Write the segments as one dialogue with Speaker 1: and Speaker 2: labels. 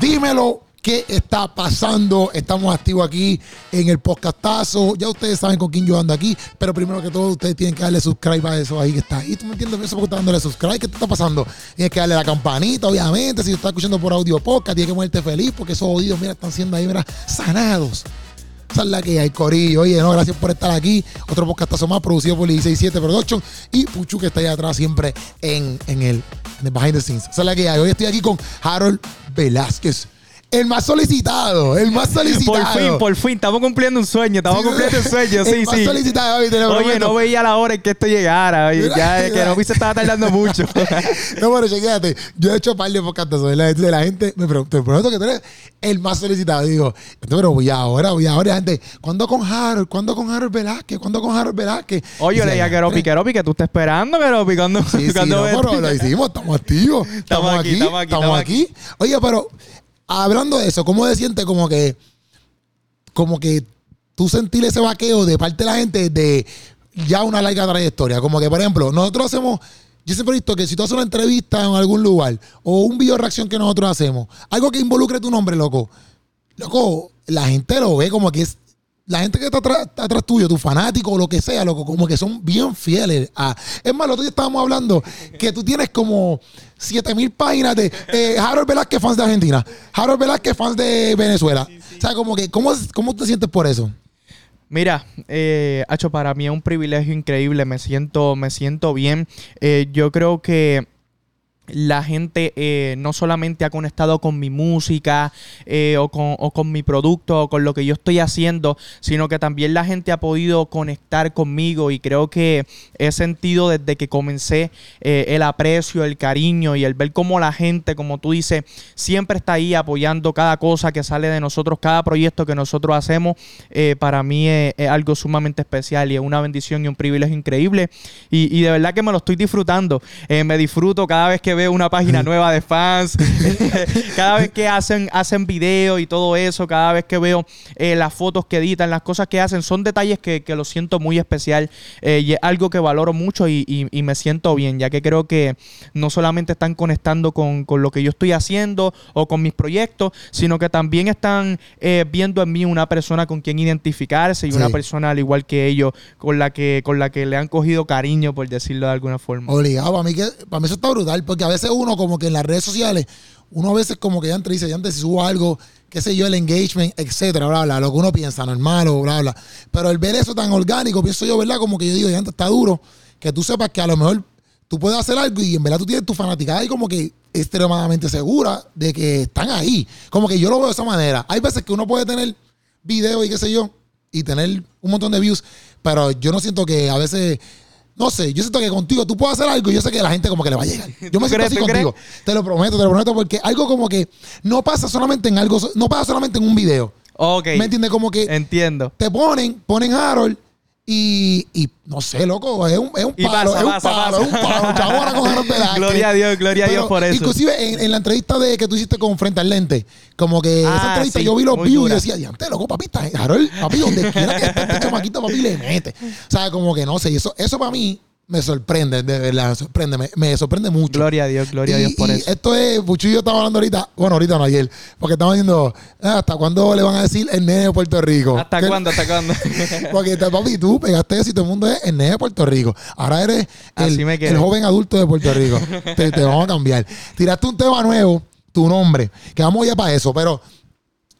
Speaker 1: Dímelo. ¿Qué está pasando? Estamos activos aquí en el podcastazo. Ya ustedes saben con quién yo ando aquí, pero primero que todo, ustedes tienen que darle subscribe a eso ahí que está. Y tú me entiendes eso porque estás dándole subscribe. ¿Qué te está pasando? Tienes que darle la campanita, obviamente. Si estás escuchando por audio podcast, tienes que moverte feliz porque esos oídos, mira, están siendo ahí, mira, sanados. Esa es la que hay, Corillo. Oye, no, gracias por estar aquí. Otro podcastazo más producido por 167 Production y Puchu que está allá atrás siempre en, en, el, en el behind the scenes. Esa es la que hay. Hoy estoy aquí con Harold Velázquez. El más solicitado, el más solicitado.
Speaker 2: Por fin, por fin, estamos cumpliendo un sueño, estamos
Speaker 1: Sí,
Speaker 2: cumpliendo un sueño, sí,
Speaker 1: el más
Speaker 2: sí.
Speaker 1: solicitado, te lo
Speaker 2: Oye,
Speaker 1: prometo.
Speaker 2: no veía la hora en que esto llegara, oye, ya es que no se estaba tardando mucho.
Speaker 1: No, pero chequéate, yo he hecho par de podcasts de la gente, de la gente me pregunta, te prometo que tú eres el más solicitado. Y digo, pero voy ahora, voy ahora, y la gente, ¿cuándo con Harold? ¿Cuándo con Harold Velázquez? ¿Cuándo con Harold Velázquez?
Speaker 2: Oye, yo le dije a Keropi, Keropi, que tú estás esperando, Keropi, cuando,
Speaker 1: Sí, sí, no,
Speaker 2: ves-
Speaker 1: pero lo hicimos, estamos activos. Estamos, aquí, estamos aquí,
Speaker 2: estamos
Speaker 1: aquí. Oye, pero hablando de eso, ¿cómo se siente como que, como que tú sentir ese vaqueo de parte de la gente de ya una larga trayectoria? Como que, por ejemplo, nosotros hacemos, yo siempre he visto que si tú haces una entrevista en algún lugar o un video reacción que nosotros hacemos, algo que involucre tu nombre, loco, loco, la gente lo ve como que es la gente que está atrás, está atrás tuyo, tu fanático o lo que sea, loco, como que son bien fieles. A, es más, el otro día estábamos hablando que tú tienes como 7000 páginas de eh, Harold Velázquez fans de Argentina, Harold Velázquez fans de Venezuela. O sea, como que, ¿cómo, ¿cómo te sientes por eso?
Speaker 2: Mira, eh, Hacho, para mí es un privilegio increíble. Me siento, me siento bien. Eh, yo creo que la gente eh, no solamente ha conectado con mi música eh, o, con, mi producto o con lo que yo estoy haciendo, sino que también la gente ha podido conectar conmigo y creo que he sentido desde que comencé eh, el aprecio, el cariño y el ver cómo la gente, como tú dices, siempre está ahí apoyando cada cosa que sale de nosotros, cada proyecto que nosotros hacemos, para mí es, algo sumamente especial y es una bendición y un privilegio increíble y, y de verdad que me lo estoy disfrutando. Me disfruto cada vez que veo una página nueva de fans, cada vez que hacen, hacen videos y todo eso, cada vez que veo eh, las fotos que editan, las cosas que hacen, son detalles que, que lo siento muy especial eh, y es algo que valoro mucho y, y- y me siento bien, ya que creo que no solamente están conectando con, con lo que yo estoy haciendo o con mis proyectos, sino que también están eh, viendo en mí una persona con quien identificarse y
Speaker 1: Sí.
Speaker 2: una persona al igual que ellos, con la que, con la que le han cogido cariño, por decirlo de alguna forma.
Speaker 1: Obligado, para mí, que, para mí eso está brutal, porque a veces uno como que en las redes sociales, uno a veces como que ya antes dice, ya antes si subo algo, qué sé yo, el engagement, etcétera, bla, bla, lo que uno piensa, normal o bla, bla. Pero el ver eso tan orgánico, pienso yo, ¿verdad? Como que yo digo, ya antes está duro, que tú sepas que a lo mejor tú puedes hacer algo y en verdad tú tienes tu fanaticada y como que extremadamente segura de que están ahí. Como que yo lo veo de esa manera. Hay veces que uno puede tener videos y qué sé yo, y tener un montón de views, pero yo no siento que a veces, no sé, yo siento que contigo tú puedes hacer algo y yo sé que la gente como que le va a llegar. Yo me siento
Speaker 2: crees?
Speaker 1: así
Speaker 2: ¿Tú
Speaker 1: contigo. Te lo prometo, te lo prometo, porque algo como que no pasa solamente en algo, no pasa solamente en un video.
Speaker 2: Ok,
Speaker 1: ¿Me entiendes? Como que
Speaker 2: entiendo.
Speaker 1: te ponen, ponen Harold y, y no sé, loco, es un, es un palo,
Speaker 2: pasa,
Speaker 1: es un
Speaker 2: pasa,
Speaker 1: palo,
Speaker 2: pasa.
Speaker 1: es un palo. Chavo, ahora con Harold Velázquez.
Speaker 2: Gloria a Dios, gloria a Dios por eso.
Speaker 1: Inclusive en, en la entrevista de que tú hiciste con Frente al Lente, como que esa
Speaker 2: Ah,
Speaker 1: entrevista
Speaker 2: sí,
Speaker 1: yo vi los views y decía, diante, loco, papi, está Harold, papi, donde quiera que esté este chamaquito, papi, le mete. O sea, como que no sé, y eso, eso para mí me sorprende, de verdad, me sorprende, me, me sorprende mucho.
Speaker 2: Gloria a Dios, gloria a Dios por
Speaker 1: y
Speaker 2: eso.
Speaker 1: Esto es, Puchu y yo estaba hablando ahorita, bueno, ahorita no ayer, porque estamos diciendo, ah, ¿hasta cuándo le van a decir el nene de Puerto Rico?
Speaker 2: ¿Hasta cuándo? ¿Hasta cuándo?
Speaker 1: Porque papi, tú pegaste eso y todo el mundo es el nene de Puerto Rico. Ahora eres el joven adulto de Puerto Rico. te, te vamos a cambiar. Tiraste un tema nuevo, tu nombre, que vamos ya para eso, pero,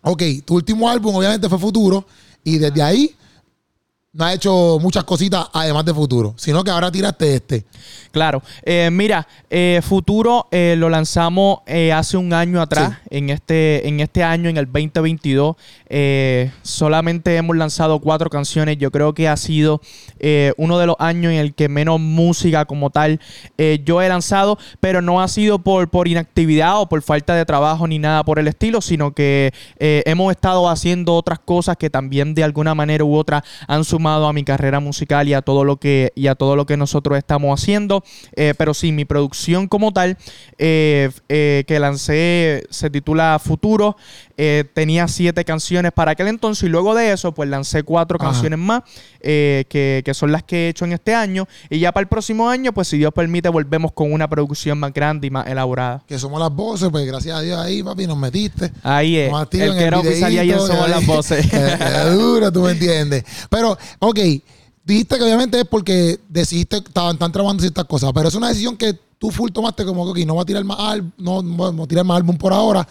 Speaker 1: ok, tu último álbum obviamente fue Futuro y desde ahí no has hecho muchas cositas además de Futuro, sino que ahora tiraste este.
Speaker 2: Claro. Eh, mira, eh, Futuro eh, lo lanzamos eh, hace un año atrás, en, este, en este año, en el 2022. Eh, solamente hemos lanzado cuatro canciones. Yo creo que ha sido eh, uno de los años en el que menos música como tal eh, yo he lanzado, pero no ha sido por, por inactividad o por falta de trabajo ni nada por el estilo, sino que hemos estado haciendo otras cosas que también de alguna manera u otra han sumado a mi carrera musical y a todo lo que, y a todo lo que nosotros estamos haciendo. Pero sí, mi producción como tal, que lancé, se titula Futuro. Eh, tenía siete canciones para aquel entonces y luego de eso pues lancé cuatro
Speaker 1: Ajá.
Speaker 2: canciones más eh, que, que son las que he hecho en este año y ya para el próximo año pues si Dios permite volvemos con una producción más grande y más elaborada.
Speaker 1: Que somos las voces, pues gracias a Dios ahí, papi, nos metiste.
Speaker 2: Ahí es.
Speaker 1: Nos
Speaker 2: El que era oficial y ahí somos las voces.
Speaker 1: duro, tú me entiendes. Pero, ok, dijiste que obviamente es porque decidiste, estaban tan trabajando ciertas cosas, pero es una decisión que tú full tomaste como que, no voy a tirar más álbum, no, no voy a tirar más álbum por ahora,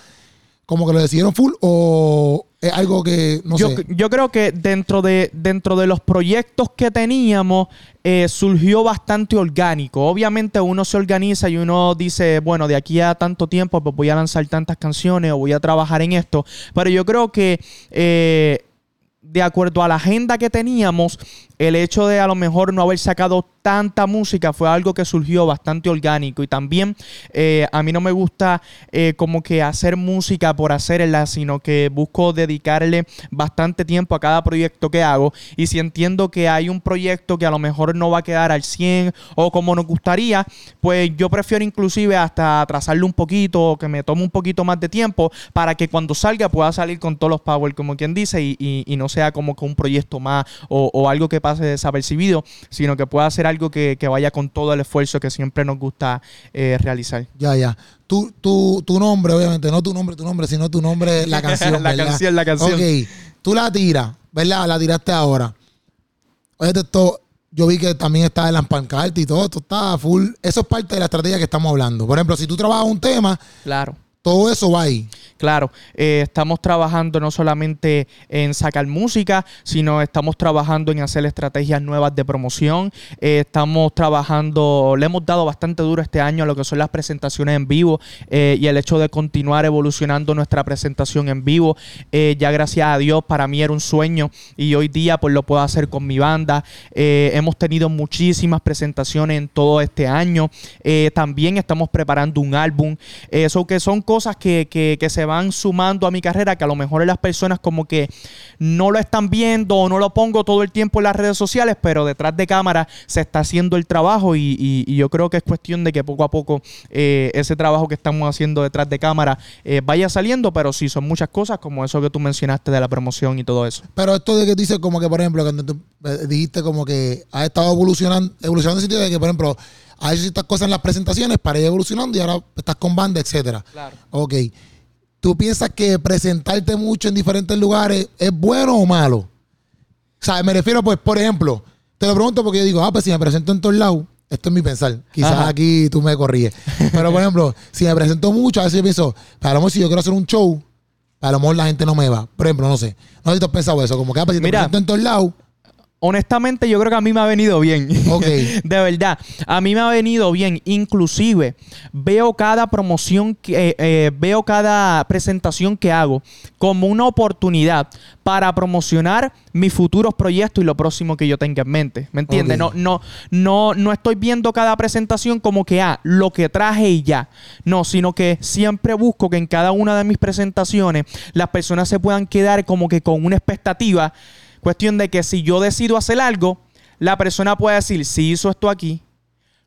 Speaker 1: como que lo decidieron full o es algo que, no
Speaker 2: yo,
Speaker 1: sé.
Speaker 2: yo creo que dentro de, dentro de los proyectos que teníamos eh, surgió bastante orgánico. Obviamente uno se organiza y uno dice, bueno, de aquí a tanto tiempo pues voy a lanzar tantas canciones o voy a trabajar en esto. Pero yo creo que eh, de acuerdo a la agenda que teníamos, el hecho de a lo mejor no haber sacado tanta música fue algo que surgió bastante orgánico. Y también eh, a mí no me gusta eh, como que hacer música por hacerla, sino que busco dedicarle bastante tiempo a cada proyecto que hago. Y si entiendo que hay un proyecto que a lo mejor no va a quedar al 100 o como nos gustaría, pues yo prefiero inclusive hasta atrasarlo un poquito o que me tome un poquito más de tiempo para que cuando salga pueda salir con todos los power, como quien dice, y, no sea como que un proyecto más o, o algo que pase desapercibido, sino que pueda ser algo que, que vaya con todo el esfuerzo que siempre nos gusta eh, realizar.
Speaker 1: Ya, ya. Tu, tu, tu nombre, obviamente, no tu nombre, tu nombre, sino tu nombre, la canción,
Speaker 2: La
Speaker 1: ¿verdad?
Speaker 2: canción, la canción.
Speaker 1: Ok, tú la tiras, ¿verdad? La tiraste ahora. Oye, esto, yo vi que también está en las pancartas y todo, esto está full. Eso es parte de la estrategia que estamos hablando. Por ejemplo, si tú trabajas un tema,
Speaker 2: Claro.
Speaker 1: Todo eso va ahí.
Speaker 2: Claro, eh, estamos trabajando no solamente en sacar música, sino estamos trabajando en hacer estrategias nuevas de promoción. Eh, estamos trabajando, le hemos dado bastante duro este año a lo que son las presentaciones en vivo eh, y el hecho de continuar evolucionando nuestra presentación en vivo. Ya gracias a Dios, para mí era un sueño y hoy día pues lo puedo hacer con mi banda. Hemos tenido muchísimas presentaciones en todo este año. También estamos preparando un álbum. Eso que son cosas que, que- se van sumando a mi carrera, que a lo mejor las personas como que no lo están viendo o no lo pongo todo el tiempo en las redes sociales, pero detrás de cámara se está haciendo el trabajo y, y- yo creo que es cuestión de que poco a poco eh, ese trabajo que estamos haciendo detrás de cámara eh, vaya saliendo, pero sí son muchas cosas como eso que tú mencionaste de la promoción y todo eso.
Speaker 1: Pero esto de que dices como que, por ejemplo, cuando tú eh, dijiste como que has estado evolucionando, evolucionando en el sentido de que, por ejemplo, hecho ciertas cosas en las presentaciones para ir evolucionando y ahora estás con banda, etcétera.
Speaker 2: Claro.
Speaker 1: Ok. ¿Tú piensas que presentarte mucho en diferentes lugares es bueno o malo? O sea, me refiero, pues, por ejemplo, te lo pregunto porque yo digo, ah, pues si me presento en todos lados, esto es mi pensar. Quizás
Speaker 2: Ajá.
Speaker 1: aquí tú me corriges. Pero, por ejemplo, si me presento mucho, a veces yo pienso, a lo mejor si yo quiero hacer un show, a lo mejor la gente no me va. Por ejemplo, no sé. No sé si tú has pensado eso. Como que, ah, pues si te
Speaker 2: Mira.
Speaker 1: presento en todos lados,
Speaker 2: Honestamente, yo creo que a mí me ha venido bien. De verdad, a mí me ha venido bien. Inclusive, veo cada promoción, que, eh, eh, veo cada presentación que hago como una oportunidad para promocionar mis futuros proyectos y lo próximo que yo tenga en mente. ¿Me entiendes? No, no, no, no estoy viendo cada presentación como que, ah, lo que traje y ya. No, sino que siempre busco que en cada una de mis presentaciones las personas se puedan quedar como que con una expectativa. Cuestión de que si yo decido hacer algo, la persona puede decir, si hizo esto aquí,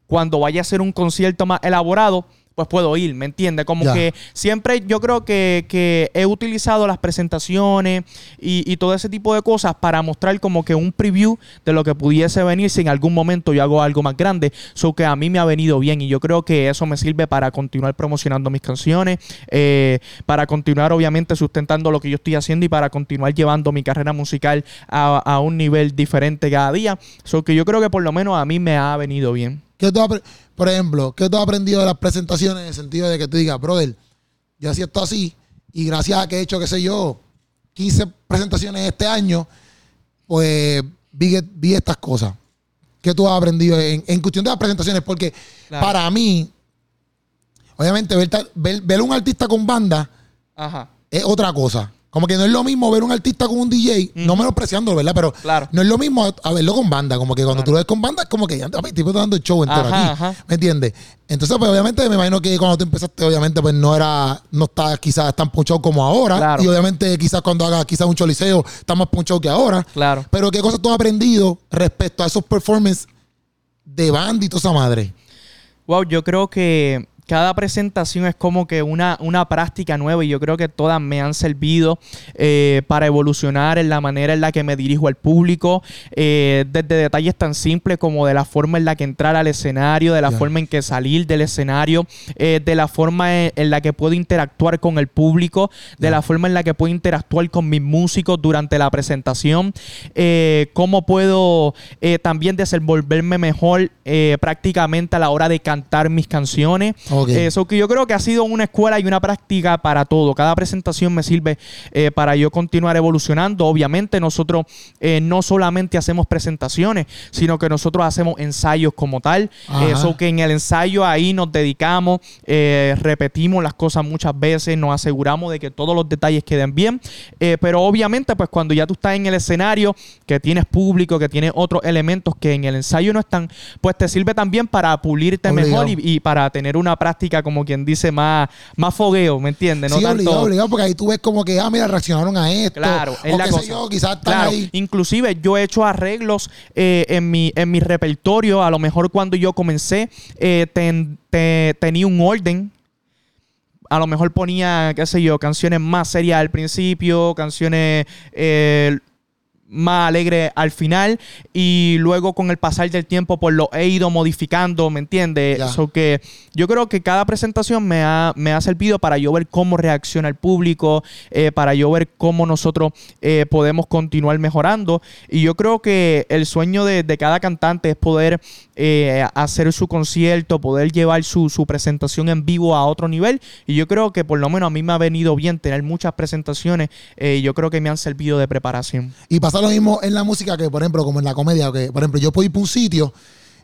Speaker 2: cuando vaya a hacer un concierto más elaborado, pues puedo ir, ¿me entiendes? Como
Speaker 1: Ya.
Speaker 2: que siempre yo creo que, que he utilizado las presentaciones y, y todo ese tipo de cosas para mostrar como que un preview de lo que pudiese venir si en algún momento yo hago algo más grande. So que a mí me ha venido bien y yo creo que eso me sirve para continuar promocionando mis canciones, eh, para continuar obviamente sustentando lo que yo estoy haciendo y para continuar llevando mi carrera musical a, a un nivel diferente cada día. So que yo creo que por lo menos a mí me ha venido bien.
Speaker 1: ¿Qué tú apre- por ejemplo, ¿qué tú has aprendido de las presentaciones en el sentido de que tú digas, brother, yo hacía esto así y gracias a que he hecho, qué sé yo, 15 presentaciones este año, pues vi, vi estas cosas. ¿Qué tú has aprendido en, en cuestión de las presentaciones? Porque
Speaker 2: Claro.
Speaker 1: para mí, obviamente, ver, ver, ver un artista con banda
Speaker 2: Ajá.
Speaker 1: es otra cosa. Como que no es lo mismo ver un artista con un DJ, no menospreciando, ¿verdad? Pero
Speaker 2: Claro.
Speaker 1: no es lo mismo a, a verlo con banda. Como que cuando
Speaker 2: Claro.
Speaker 1: tú lo ves con banda, es como que ya el tipo está dando el show entero
Speaker 2: Ajá,
Speaker 1: aquí.
Speaker 2: ajá.
Speaker 1: ¿Me entiendes? Entonces, pues obviamente me imagino que cuando tú empezaste, obviamente, pues no era, no está quizás tan punchado como ahora.
Speaker 2: Claro.
Speaker 1: Y obviamente quizás cuando haga quizás un choliseo, está más punchado que ahora.
Speaker 2: Claro.
Speaker 1: Pero ¿qué cosas tú has aprendido respecto a esos performances de banda y toda esa madre?
Speaker 2: Wow, yo creo que cada presentación es como que una, una práctica nueva y yo creo que todas me han servido eh, para evolucionar en la manera en la que me dirijo al público, eh, desde detalles tan simples como de la forma en la que entrar al escenario, de la forma en que salir del escenario, eh, de la forma en, en la que puedo interactuar con el público, de la forma en la que puedo interactuar con mis músicos durante la presentación, cómo puedo también desenvolverme mejor prácticamente a la hora de cantar mis canciones.
Speaker 1: Ok.
Speaker 2: Eso que yo creo que ha sido una escuela y una práctica para todo. Cada presentación me sirve eh, para yo continuar evolucionando. Obviamente nosotros eh, no solamente hacemos presentaciones, sino que nosotros hacemos ensayos como tal. Eso que en el ensayo ahí nos dedicamos, eh, repetimos las cosas muchas veces, nos aseguramos de que todos los detalles queden bien. Eh, pero obviamente pues cuando ya tú estás en el escenario, que tienes público, que tienes otros elementos que en el ensayo no están, pues te sirve también para pulirte
Speaker 1: Obligado.
Speaker 2: mejor y, y para tener una práctica, como quien dice, más, más fogueo, ¿me entiendes? No
Speaker 1: sí,
Speaker 2: tanto.
Speaker 1: obligado, obligado, porque ahí tú ves como que, ah, mira, reaccionaron a esto.
Speaker 2: Claro, es
Speaker 1: o
Speaker 2: la
Speaker 1: qué
Speaker 2: cosa.
Speaker 1: sé yo, quizás están
Speaker 2: Claro,
Speaker 1: ahí.
Speaker 2: inclusive yo he hecho arreglos eh, en, mi, en mi repertorio. A lo mejor cuando yo comencé eh, ten- te- tenía un orden. A lo mejor ponía, qué sé yo, canciones más serias al principio, canciones eh, más alegres al final. Y luego con el pasar del tiempo, pues lo he ido modificando, ¿me entiendes?
Speaker 1: Ya.
Speaker 2: So que yo creo que cada presentación me ha, me ha servido para yo ver cómo reacciona el público, eh, para yo ver cómo nosotros eh, podemos continuar mejorando. Y yo creo que el sueño de, de cada cantante es poder eh, hacer su concierto, poder llevar su, su presentación en vivo a otro nivel. Y yo creo que por lo menos a mí me ha venido bien tener muchas presentaciones yo creo que me han servido de preparación.
Speaker 1: Y pasa lo mismo en la música que, por ejemplo, como en la comedia, que, por ejemplo, yo puedo ir para un sitio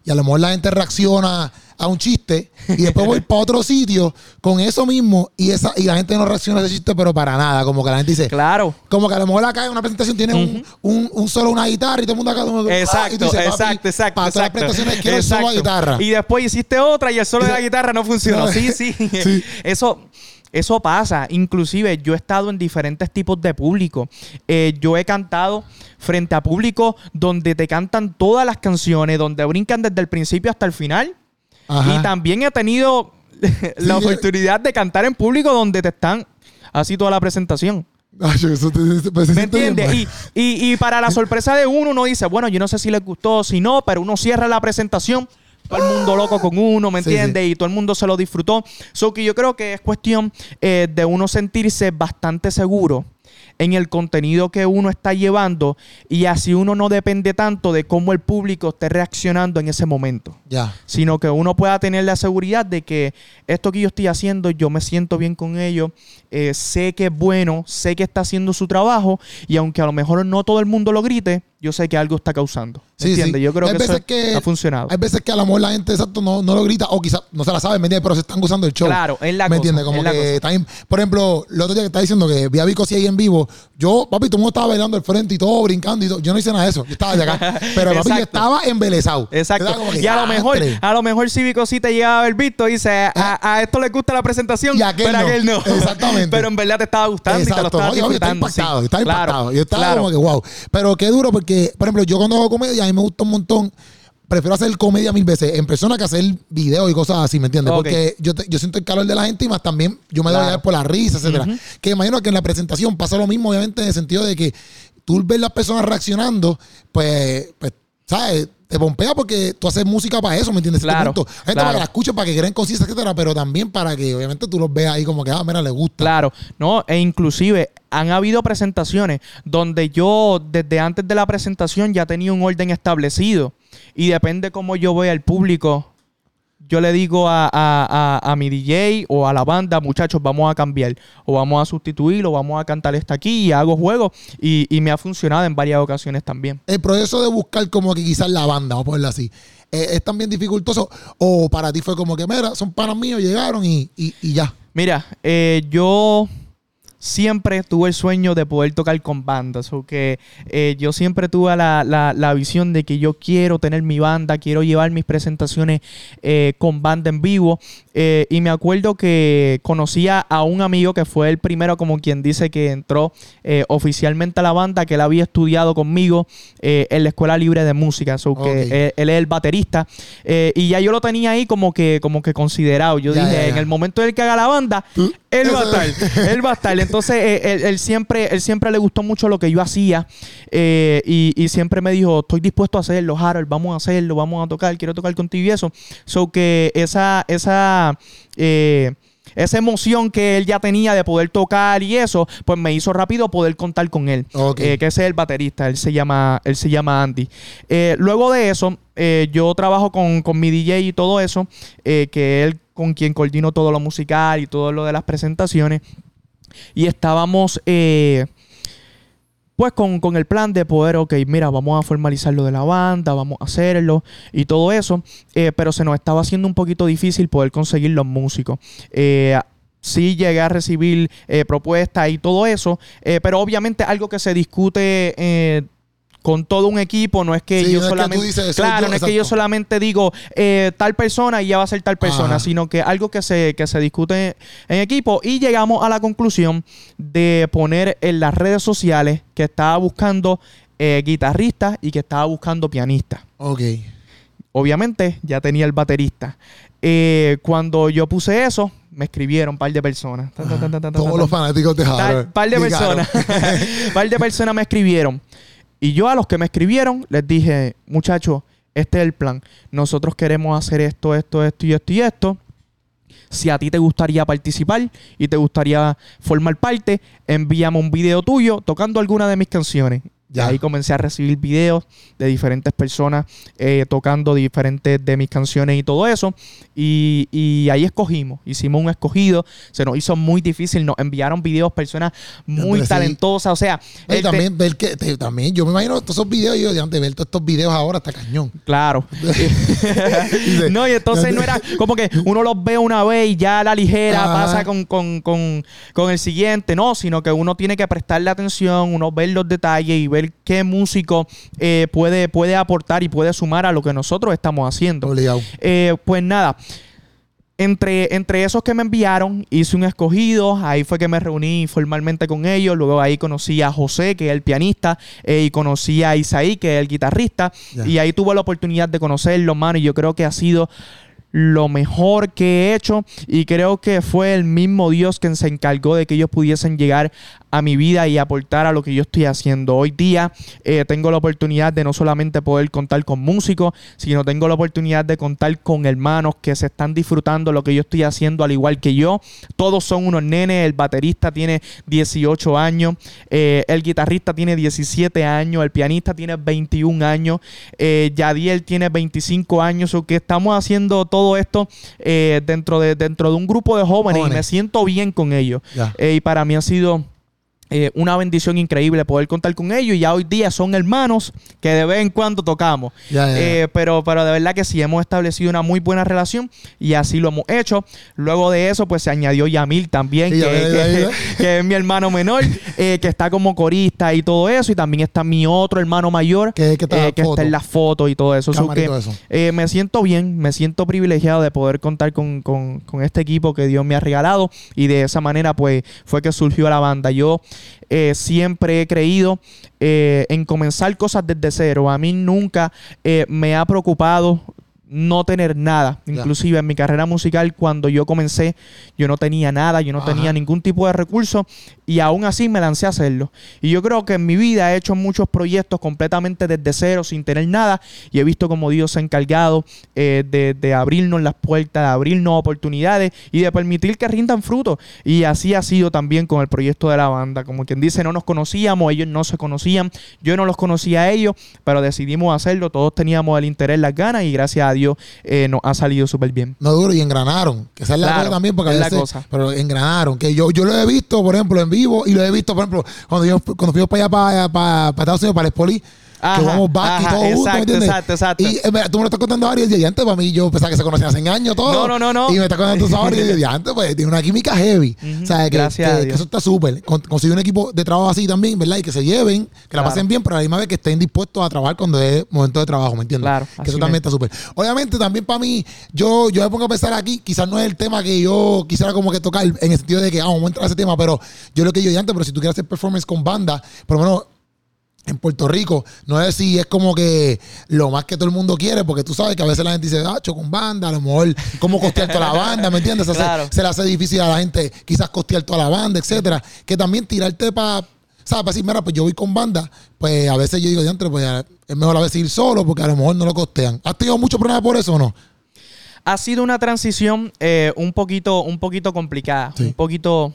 Speaker 1: y a lo mejor la gente reacciona a un chiste y después voy para otro sitio con eso mismo y esa y la gente no reacciona a ese chiste, pero para nada. Como que la gente dice,
Speaker 2: Claro.
Speaker 1: como que a lo mejor acá en una presentación tiene un, un, un solo, una guitarra y todo el mundo acá. como que, ah, y
Speaker 2: Exacto,
Speaker 1: tú dices,
Speaker 2: exacto, exacto.
Speaker 1: Para todas las
Speaker 2: exacto.
Speaker 1: presentaciones quiero solo
Speaker 2: Exacto.
Speaker 1: guitarra.
Speaker 2: Y después hiciste otra y el solo de la guitarra no funcionó. Sí, sí.
Speaker 1: Sí.
Speaker 2: Eso. Eso pasa, inclusive yo he estado en diferentes tipos de público. Eh, yo he cantado frente a público donde te cantan todas las canciones, donde brincan desde el principio hasta el final.
Speaker 1: Ajá.
Speaker 2: Y también he tenido la
Speaker 1: Sí,
Speaker 2: oportunidad de cantar en público donde te están así toda la presentación.
Speaker 1: Ay, eso te- pues,
Speaker 2: ¿Me
Speaker 1: bien
Speaker 2: entiendes? Y, y, y para la sorpresa de uno, uno dice, bueno, yo no sé si les gustó o si no, pero uno cierra la presentación, todo el mundo loco con uno, ¿me
Speaker 1: Sí,
Speaker 2: entiendes? Y todo el mundo se lo disfrutó. So que yo creo que es cuestión eh, de uno sentirse bastante seguro en el contenido que uno está llevando y así uno no depende tanto de cómo el público esté reaccionando en ese momento
Speaker 1: Ya.
Speaker 2: sino que uno pueda tener la seguridad de que esto que yo estoy haciendo, yo me siento bien con ello, eh, sé que es bueno, sé que está haciendo su trabajo y aunque a lo mejor no todo el mundo lo grite, yo sé que algo está causando. ¿Me
Speaker 1: Sí,
Speaker 2: entiendes?
Speaker 1: sí.
Speaker 2: Yo creo
Speaker 1: Hay
Speaker 2: que eso
Speaker 1: veces que-
Speaker 2: ha funcionado.
Speaker 1: Hay veces que a lo mejor la gente exacto no, no lo grita o quizás no se la sabe, ¿me entiendes? Pero se están gozando el show.
Speaker 2: Claro, es la
Speaker 1: ¿Me entiendes? Como que también, por ejemplo, el otro día que estaba diciendo que vi a Vico así ahí en vivo, yo, papi, todo el mundo estaba bailando al frente y todo, brincando y todo. Yo no hice nada de eso. Yo estaba de acá. Pero papi, yo estaba embelesado.
Speaker 2: Exacto.
Speaker 1: Que,
Speaker 2: Y a lo mejor,
Speaker 1: "Diantre".
Speaker 2: a lo mejor Cívico sí te llega a haber visto y dice, a, a esto le gusta la presentación,
Speaker 1: Y a aquel
Speaker 2: pero a
Speaker 1: no.
Speaker 2: aquel no.
Speaker 1: Exactamente.
Speaker 2: Pero en verdad te estaba gustando y te lo
Speaker 1: Exacto, no, yo, yo estaba
Speaker 2: sí.
Speaker 1: impactado, yo estaba
Speaker 2: Claro,
Speaker 1: impactado. Yo estaba
Speaker 2: claro.
Speaker 1: como que wow. Pero qué duro porque, por ejemplo, yo cuando hago comedia, a mí me gusta un montón. Prefiero hacer comedia mil veces en persona que hacer videos y cosas así, ¿me entiendes? Porque yo, te- yo siento el calor de la gente y más también yo me doy
Speaker 2: Claro.
Speaker 1: a ver por la risa, etcétera. Que imagino que en la presentación pasa lo mismo, obviamente, en el sentido de que tú ves las personas reaccionando, pues, pues ¿sabes? Te pompea porque tú haces música para eso, ¿me entiendes?
Speaker 2: Claro,
Speaker 1: punto. Gente
Speaker 2: claro.
Speaker 1: para que la escuchen, para que creen conciencia, etcétera, pero también para que obviamente tú los veas ahí como que, ah, mira, le gusta.
Speaker 2: Claro, no, e inclusive han habido presentaciones donde yo desde antes de la presentación ya tenía un orden establecido y depende cómo yo vea al público, yo le digo a, a- a- a mi DJ o a la banda, muchachos, vamos a cambiar o vamos a sustituir o vamos a cantar esta aquí y hago juegos y, y me ha funcionado en varias ocasiones también.
Speaker 1: el proceso de buscar como que quizás la banda, vamos a ponerlo así, eh, es también dificultoso o para ti fue como que, mira, son panas míos, llegaron y, y, y ya.
Speaker 2: Mira, eh, yo siempre tuve el sueño de poder tocar con bandas. O que eh, yo siempre tuve la, la, la, visión de que yo quiero tener mi banda, quiero llevar mis presentaciones eh, con banda en vivo. Eh, y me acuerdo que conocía a un amigo que fue el primero, como quien dice, que entró oficialmente a la banda, que él había estudiado conmigo en la Escuela Libre de Música. So que él, es el baterista. y ya yo lo tenía ahí como que, como que considerado. Yo dije, en el momento en el que haga la banda, él va a estar. él va a estar. Entonces, eh, él, siempre, él siempre le gustó mucho lo que yo hacía. Eh, y, siempre me dijo, estoy dispuesto a hacerlo, Harold, vamos a hacerlo, vamos a tocar, quiero tocar contigo y eso. So que esa, esa, eh, esa emoción que él ya tenía de poder tocar y eso, pues me hizo rápido poder contar con él. que ese es el baterista, él se llama, él se llama Andy. luego de eso, yo trabajo con, con, mi DJ y todo eso, que él con quien coordino todo lo musical y todo lo de las presentaciones. Y estábamos, eh, pues, con, el plan de poder, ok, mira, vamos a formalizar lo de la banda, vamos a hacerlo y todo eso. Eh, pero se nos estaba haciendo un poquito difícil poder conseguir los músicos. Eh, sí llegué a recibir propuestas y todo eso, pero obviamente algo que se discute con todo un equipo, no es que yo solamente. claro, no es que yo solamente digo eh, tal persona y ya va a ser tal persona, sino que algo que se, que se discute en equipo. Y llegamos a la conclusión de poner en las redes sociales que estaba buscando eh, guitarristas y que estaba buscando pianistas.
Speaker 1: Ok.
Speaker 2: Obviamente ya tenía el baterista. Eh, cuando yo puse eso, me escribieron un par de personas.
Speaker 1: Todos los fanáticos de
Speaker 2: Un par de personas. Un par de personas me escribieron. Y yo a los que me escribieron les dije, muchachos, este es el plan. Nosotros queremos hacer esto, esto, esto y esto y esto. Si a ti te gustaría participar y te gustaría formar parte, envíame un video tuyo tocando alguna de mis canciones. Ya. Ahí comencé a recibir videos de diferentes personas eh, tocando diferentes de mis canciones y todo eso. Y, ahí escogimos, hicimos un escogido. Se nos hizo muy difícil, nos enviaron videos personas muy talentosas. O sea,
Speaker 1: también ver que también yo me imagino todos esos videos, yo de antes ver todos estos videos ahora hasta cañón.
Speaker 2: Claro. no, y entonces no era como que uno los ve una vez y ya la ligera pasa con, con el siguiente. No, sino que uno tiene que prestarle atención, uno ver los detalles y ver qué músico eh, puede, puede aportar y puede sumar a lo que nosotros estamos haciendo. Eh, pues nada. Entre, entre, esos que me enviaron, hice un escogido. Ahí fue que me reuní formalmente con ellos. Luego ahí conocí a José, que es el pianista, eh, y conocí a Isaí, que es el guitarrista. Y ahí tuve la oportunidad de conocerlo, mano. Y yo creo que ha sido lo mejor que he hecho y creo que fue el mismo Dios quien se encargó de que ellos pudiesen llegar a mi vida y aportar a lo que yo estoy haciendo. Hoy día eh, tengo la oportunidad de no solamente poder contar con músicos, sino tengo la oportunidad de contar con hermanos que se están disfrutando lo que yo estoy haciendo al igual que yo. Todos son unos nenes, el baterista tiene 18 años, eh, el guitarrista tiene 17 años, el pianista tiene 21 años, eh, Yadiel tiene 25 años, o que estamos haciendo todo esto eh, dentro, de, dentro de un grupo de jóvenes, y me siento bien con ellos. y para mí ha sido eh, una bendición increíble poder contar con ellos y ya hoy día son hermanos que de vez en cuando tocamos. Eh, pero, pero de verdad que sí, hemos establecido una muy buena relación y así lo hemos hecho. Luego de eso, pues se añadió Yamil también, que, es mi hermano menor, eh, que está como corista y todo eso. Y también está mi otro hermano mayor, que, está, en las fotos y todo eso. que, me siento bien, me siento privilegiado de poder contar con, con, con este equipo que Dios me ha regalado y de esa manera, pues fue que surgió la banda. Yo eh, siempre he creído eh, en comenzar cosas desde cero. A mí nunca eh, me ha preocupado no tener nada. Inclusive en mi carrera musical, cuando yo comencé, yo no tenía nada, yo no tenía ningún tipo de recurso y aún así me lancé a hacerlo. Y yo creo que en mi vida he hecho muchos proyectos completamente desde cero, sin tener nada, y he visto como Dios se ha encargado eh, de, abrirnos las puertas, de abrirnos oportunidades y de permitir que rindan frutos. Y así ha sido también con el proyecto de la banda. Como quien dice, no nos conocíamos, ellos no se conocían, yo no los conocía a ellos, pero decidimos hacerlo, todos teníamos el interés, las ganas y gracias a Dios eh, nos ha salido súper bien.
Speaker 1: No duro y engranaron. Que esa es la cosa también, porque es la cosa. Pero engranaron. Que yo, yo lo he visto, por ejemplo, en vivo y lo he visto, por ejemplo, cuando, yo, cuando fuimos para allá, para, para, Estados Unidos, para el Que vamos back y todo juntos, ¿me
Speaker 2: exacto,
Speaker 1: entiendes?
Speaker 2: exacto, exacto.
Speaker 1: Y eh, mira, tú me lo estás contando ahora y antes para mí yo pensaba que se conocían hace años todo.
Speaker 2: No, no, no, no.
Speaker 1: Y me estás contando ahora y yo antes pues tiene una química heavy. O sea, que,
Speaker 2: gracias a
Speaker 1: que- que
Speaker 2: Dios.
Speaker 1: eso está súper. Con- Conseguir un equipo de trabajo así también, ¿verdad? Y que se lleven, que la pasen bien, pero a la misma vez que estén dispuestos a trabajar cuando es momento de trabajo, ¿me entiendes?
Speaker 2: Claro,
Speaker 1: Que eso también está súper. Obviamente también para mí, yo, yo me pongo a pensar aquí, quizás no es el tema que yo quisiera como que tocar en el sentido de que, ah, vamos a entrar a ese tema, pero yo lo que yo dije antes, pero si tú quieres hacer performance con banda, por lo menos en Puerto Rico, no es si es como que lo más que todo el mundo quiere, porque tú sabes que a veces la gente dice, ah, con banda, a lo mejor, ¿cómo costear toda la banda? ¿Me entiendes? Se, hace-
Speaker 2: Claro.
Speaker 1: se le hace difícil a la gente quizás costear toda la banda, etcétera. Que también tirarte para, ¿sabes? Para decir, mira, pues yo voy con banda, pues a veces yo digo, diantre, pues es mejor a veces ir solo, porque a lo mejor no lo costean. ¿Has tenido mucho problema por eso o no?
Speaker 2: ha sido una transición eh, un poquito, un poquito complicada,
Speaker 1: Sí.
Speaker 2: un poquito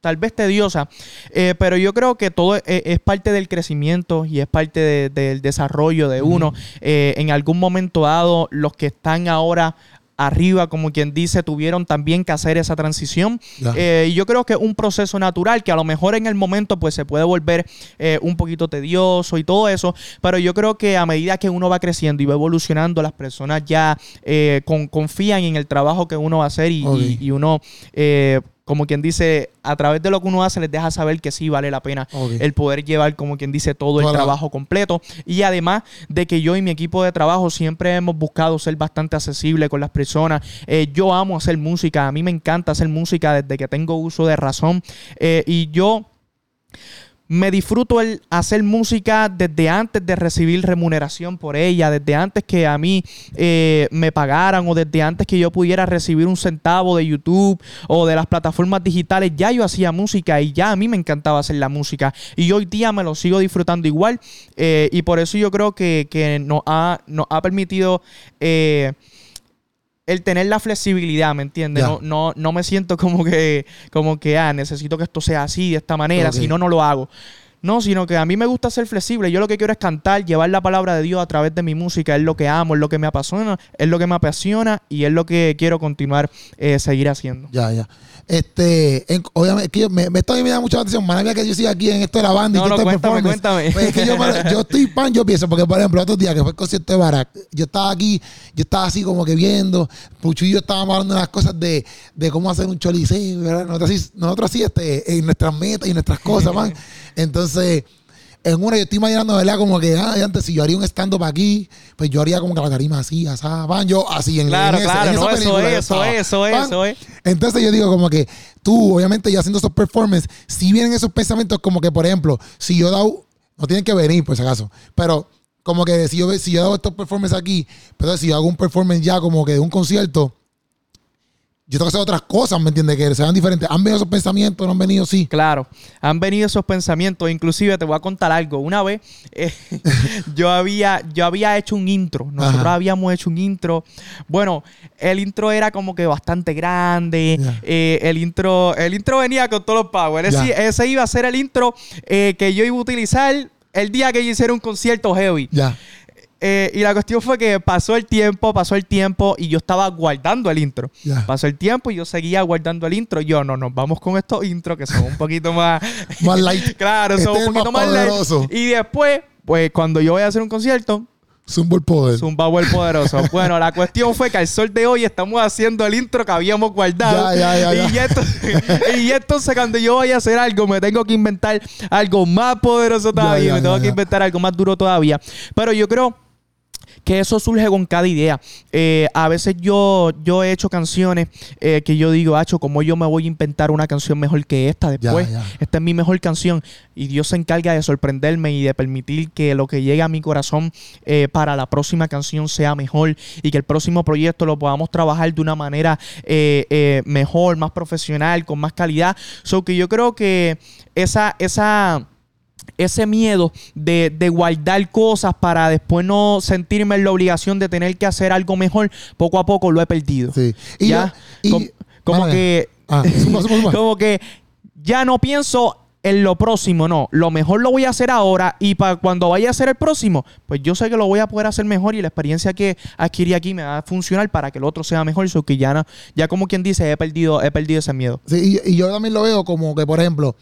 Speaker 2: tal vez tediosa, eh, pero yo creo que todo es, es parte del crecimiento y es parte de- del desarrollo de uno. Eh, en algún momento dado, los que están ahora arriba, como quien dice, tuvieron también que hacer esa transición. Eh, yo creo que es un proceso natural que a lo mejor en el momento pues se puede volver eh, un poquito tedioso y todo eso, pero yo creo que a medida que uno va creciendo y va evolucionando, las personas ya eh, con- confían en el trabajo que uno va a hacer y,
Speaker 1: Ok.
Speaker 2: y- y uno... como quien dice, a través de lo que uno hace, les deja saber que sí vale la pena el poder llevar, como quien dice, todo el trabajo completo. Y además de que yo y mi equipo de trabajo siempre hemos buscado ser bastante accesible con las personas. Eh, yo amo hacer música, a mí me encanta hacer música desde que tengo uso de razón. Eh, y yo me disfruto el hacer música desde antes de recibir remuneración por ella, desde antes que a mí eh, me pagaran o desde antes que yo pudiera recibir un centavo de YouTube o de las plataformas digitales, ya yo hacía música y ya a mí me encantaba hacer la música. Y hoy día me lo sigo disfrutando igual eh, y por eso yo creo que, que nos, ha, nos ha permitido... eh, el tener la flexibilidad, ¿me entiendes? No, no, no me siento como que, como que, ah, necesito que esto sea así, de esta manera, si no, no lo hago. No, sino que a mí me gusta ser flexible. Yo lo que quiero es cantar, llevar la palabra de Dios a través de mi música. Es lo que amo, es lo que me apasiona, es lo que me apasiona y es lo que quiero continuar, eh, seguir haciendo.
Speaker 1: Ya, ya. Este, en- obviamente, es que yo- me, me, esto a mí me da mucha atención. Mía que yo siga aquí en esto de la banda y
Speaker 2: No,
Speaker 1: de
Speaker 2: cuéntame,
Speaker 1: performance.
Speaker 2: cuéntame.
Speaker 1: Pues es que yo, yo estoy pan, yo pienso, porque por ejemplo, otros días que fue el concierto de Barack, yo estaba aquí, yo estaba así como que viendo, Pucho y yo estábamos hablando de las cosas de, de cómo hacer un choliseo, ¿verdad? Nosotros así, nosotros así este, en nuestras metas y nuestras cosas, man. Entonces, en una yo estoy imaginando, ¿verdad? Como que, ah, antes si yo haría un stand-up aquí, pues yo haría como que la tarima así, así, van, yo así en,
Speaker 2: Claro,
Speaker 1: en ese-
Speaker 2: claro,
Speaker 1: en esa
Speaker 2: no, eso
Speaker 1: película yo
Speaker 2: es, eso es, eso es,
Speaker 1: Pan.
Speaker 2: eso es.
Speaker 1: Entonces yo digo como que tú, obviamente, ya haciendo esos performances, si vienen esos pensamientos como que, por ejemplo, si yo dado, no tienen que venir por si acaso, pero como que si yo, si yo hago estos performances aquí, pero si yo hago un performance ya como que de un concierto, yo tengo que hacer otras cosas, ¿me entiendes? Que sean diferentes. ¿Han venido esos pensamientos? ¿No han venido? Sí.
Speaker 2: Claro, han venido esos pensamientos. Inclusive te voy a contar algo. Una vez eh, yo, había, yo había hecho un intro. Nosotros
Speaker 1: Ajá.
Speaker 2: habíamos hecho un intro. Bueno, el intro era como que bastante grande. Eh, el, intro, el intro venía con todos los powers.
Speaker 1: Ya.
Speaker 2: Ese, ese iba a ser el intro eh, que yo iba a utilizar el día que yo hiciera un concierto heavy.
Speaker 1: Ya.
Speaker 2: Eh, y la cuestión fue que pasó el tiempo, pasó el tiempo y yo estaba guardando el intro. Pasó el tiempo y yo seguía guardando el intro. Yo, no, nos vamos con estos intros que son un poquito más...
Speaker 1: Más light.
Speaker 2: claro,
Speaker 1: Este
Speaker 2: son
Speaker 1: es
Speaker 2: un poquito
Speaker 1: más
Speaker 2: más, light. Y después, pues cuando yo voy a hacer un concierto,
Speaker 1: Zumbo el poder.
Speaker 2: Zumba el poderoso. bueno, la cuestión fue que al sol de hoy estamos haciendo el intro que habíamos guardado.
Speaker 1: Ya, ya, ya.
Speaker 2: Y, entonces, y entonces cuando yo vaya a hacer algo, me tengo que inventar algo más poderoso todavía. me tengo que inventar algo más duro todavía. Pero yo creo que eso surge con cada idea. Eh, a veces yo, yo he hecho canciones eh, que yo digo, Hacho, ¿cómo yo me voy a inventar una canción mejor que esta después?
Speaker 1: ya.
Speaker 2: Esta es mi mejor canción. Y Dios se encarga de sorprenderme y de permitir que lo que llegue a mi corazón eh, para la próxima canción sea mejor y que el próximo proyecto lo podamos trabajar de una manera mejor, más profesional, con más calidad. So que yo creo que esa, esa ese miedo de, de guardar cosas para después no sentirme en la obligación de tener que hacer algo mejor, poco a poco lo he perdido.
Speaker 1: Sí. Y
Speaker 2: ya,
Speaker 1: yo- y-
Speaker 2: Com- como que,
Speaker 1: Ah,
Speaker 2: como que ya no pienso en lo próximo, no. Lo mejor lo voy a hacer ahora y para cuando vaya a hacer el próximo, pues yo sé que lo voy a poder hacer mejor y la experiencia que adquirí aquí me va a funcionar para que el otro sea mejor. So que ya no, ya como quien dice, he perdido, he perdido ese miedo.
Speaker 1: Sí, y, y yo también lo veo como que, por ejemplo,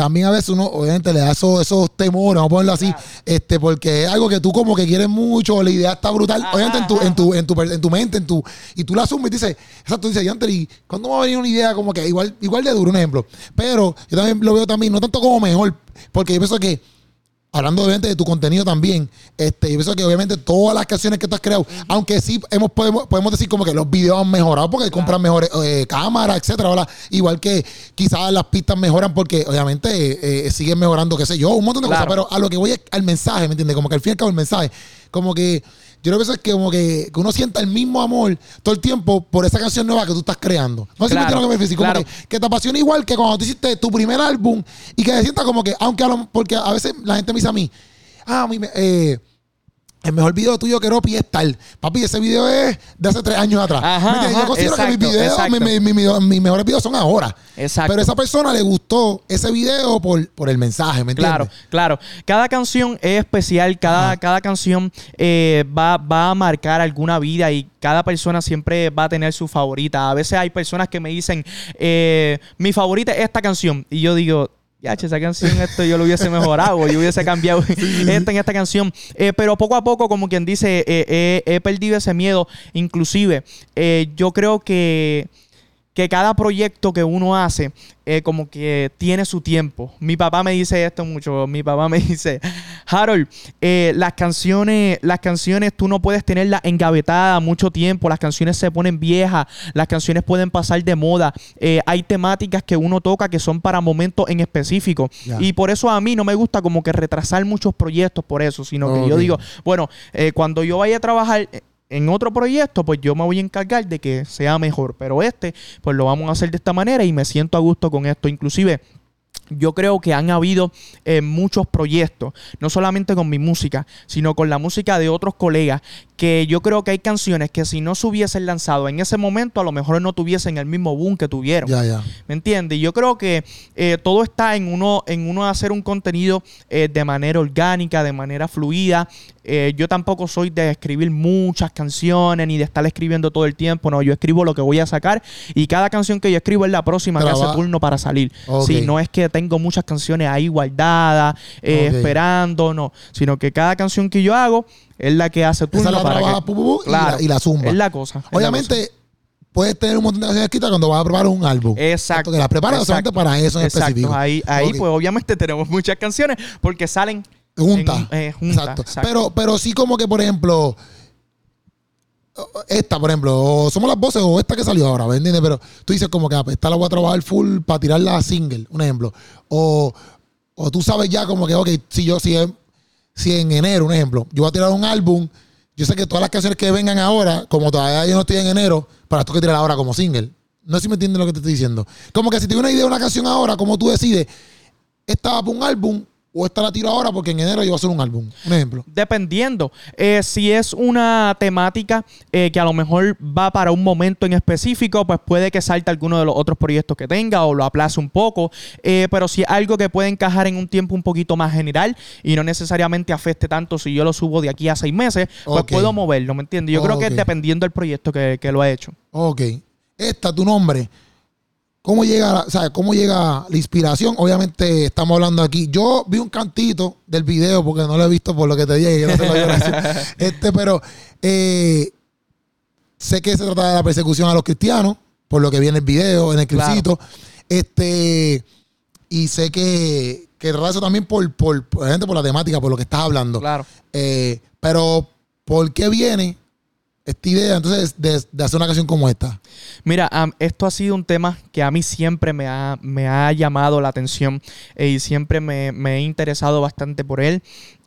Speaker 1: también a veces uno, obviamente, le da esos, esos temores, vamos a ponerlo así, este, porque es algo que tú como que quieres mucho, la idea está brutal, obviamente en tu, en tu, en tu, en tu mente, en tu, y tú la asumes y dices, exacto, dices, ¿y cuándo va a venir una idea como que igual, igual de duro, un ejemplo? Pero yo también lo veo también, no tanto como mejor, porque yo pienso que hablando obviamente de tu contenido también, este, yo pienso que obviamente todas las canciones que tú has creado, aunque sí hemos, podemos, podemos decir como que los videos han mejorado porque compran mejores eh, cámaras, etcétera, igual que quizás las pistas mejoran porque obviamente eh, eh, siguen mejorando, qué sé yo, un montón de cosas, pero a lo que voy es al mensaje, ¿me entiendes? Como que al fin y al cabo el mensaje, como que yo creo que eso es que como que, uno sienta el mismo amor todo el tiempo por esa canción nueva que tú estás creando. No sé si me que me dice, como que, que, te apasiona igual que cuando tú hiciste tu primer álbum y que te sientas como que, aunque a lo, porque a veces la gente me dice a mí, ah, a mí me, eh, el mejor video tuyo que Ropi es tal. Papi, ese video es de hace tres años atrás. Ajá, yo considero que mis videos, mis mejores videos son ahora. Exacto. Pero a esa persona le gustó ese video por, por el mensaje, ¿me entiendes?
Speaker 2: Claro, claro. Cada canción es especial, cada, cada canción eh, va, va a marcar alguna vida y cada persona siempre va a tener su favorita. A veces hay personas que me dicen, eh, mi favorita es esta canción. Y yo digo, ya, esa canción, esto yo lo hubiese mejorado, yo hubiese cambiado esto en esta canción. Eh, pero poco a poco, como quien dice, eh, he perdido ese miedo. Inclusive, eh, yo creo que que cada proyecto que uno hace eh, como que tiene su tiempo. Mi papá me dice esto mucho. Mi papá me dice, Harold, eh, las canciones, las canciones tú no puedes tenerlas engavetadas mucho tiempo. Las canciones se ponen viejas. Las canciones pueden pasar de moda. Eh, hay temáticas que uno toca que son para momentos en específico. Y por eso a mí no me gusta como que retrasar muchos proyectos por eso, sino que yo digo, bueno, cuando yo vaya a trabajar en otro proyecto, pues yo me voy a encargar de que sea mejor. Pero este, pues lo vamos a hacer de esta manera y me siento a gusto con esto. Inclusive, yo creo que han habido eh, muchos proyectos, no solamente con mi música, sino con la música de otros colegas, que yo creo que hay canciones que si no se hubiesen lanzado en ese momento, a lo mejor no tuviesen el mismo boom que tuvieron. Ya, ya. ¿Me entiendes? Y yo creo que eh, todo está en uno, en uno hacer un contenido eh, de manera orgánica, de manera fluida. Yo tampoco soy de escribir muchas canciones ni de estar escribiendo todo el tiempo. No, yo escribo lo que voy a sacar y cada canción que yo escribo es la próxima que hace turno para salir. Si no es que tengo muchas canciones ahí guardadas, eh, esperando, no. Sino que cada canción que yo hago es la que hace turno
Speaker 1: la
Speaker 2: para
Speaker 1: que, y, la, zumba.
Speaker 2: Es la cosa.
Speaker 1: Obviamente, puedes tener un montón de canciones escritas cuando vas a preparar un álbum.
Speaker 2: Exacto.
Speaker 1: Que las preparas solamente para eso en específico.
Speaker 2: Ahí, ahí pues obviamente tenemos muchas canciones porque salen
Speaker 1: juntas. Eh, exacto. Pero, pero sí como que, por ejemplo esta, por ejemplo, o somos las voces o esta que salió ahora, ¿me entiendes? Pero tú dices como que ah, pues, esta la voy a trabajar full para tirar la single, un ejemplo. O, o tú sabes ya como que, ok, si yo, si, si en enero, un ejemplo, yo voy a tirar un álbum, yo sé que todas las canciones que vengan ahora, como todavía yo no estoy en enero, para esto que tirar ahora como single. No sé si me entiendes lo que te estoy diciendo. Como que si tienes una idea de una canción ahora, como tú decides, esta va para un álbum, o esta la tiro ahora porque en enero yo voy a hacer un álbum. Un ejemplo.
Speaker 2: Dependiendo. Eh, si es una temática eh, que a lo mejor va para un momento en específico, pues puede que salte alguno de los otros proyectos que tenga o lo aplace un poco. Eh, pero si es algo que puede encajar en un tiempo un poquito más general y no necesariamente afecte tanto si yo lo subo de aquí a seis meses, pues puedo moverlo, ¿me entiendes? Yo creo que es dependiendo del proyecto que, que lo ha hecho.
Speaker 1: Ok. Esta, tu nombre. ¿Cómo llega, ¿Cómo llega la inspiración? Obviamente estamos hablando aquí. Yo vi un cantito del video porque no lo he visto por lo que te dije. este, pero eh, sé que se trata de la persecución a los cristianos, por lo que viene el video, en el clipcito. Este, y sé que, que eso también por, por, por, por la temática, por lo que estás hablando.
Speaker 2: Claro.
Speaker 1: Eh, pero, ¿por qué viene esta idea entonces de, hacer una canción como esta?
Speaker 2: Mira, esto ha sido un tema que a mí siempre me ha, me ha llamado la atención eh, y siempre me, me, he interesado bastante por él.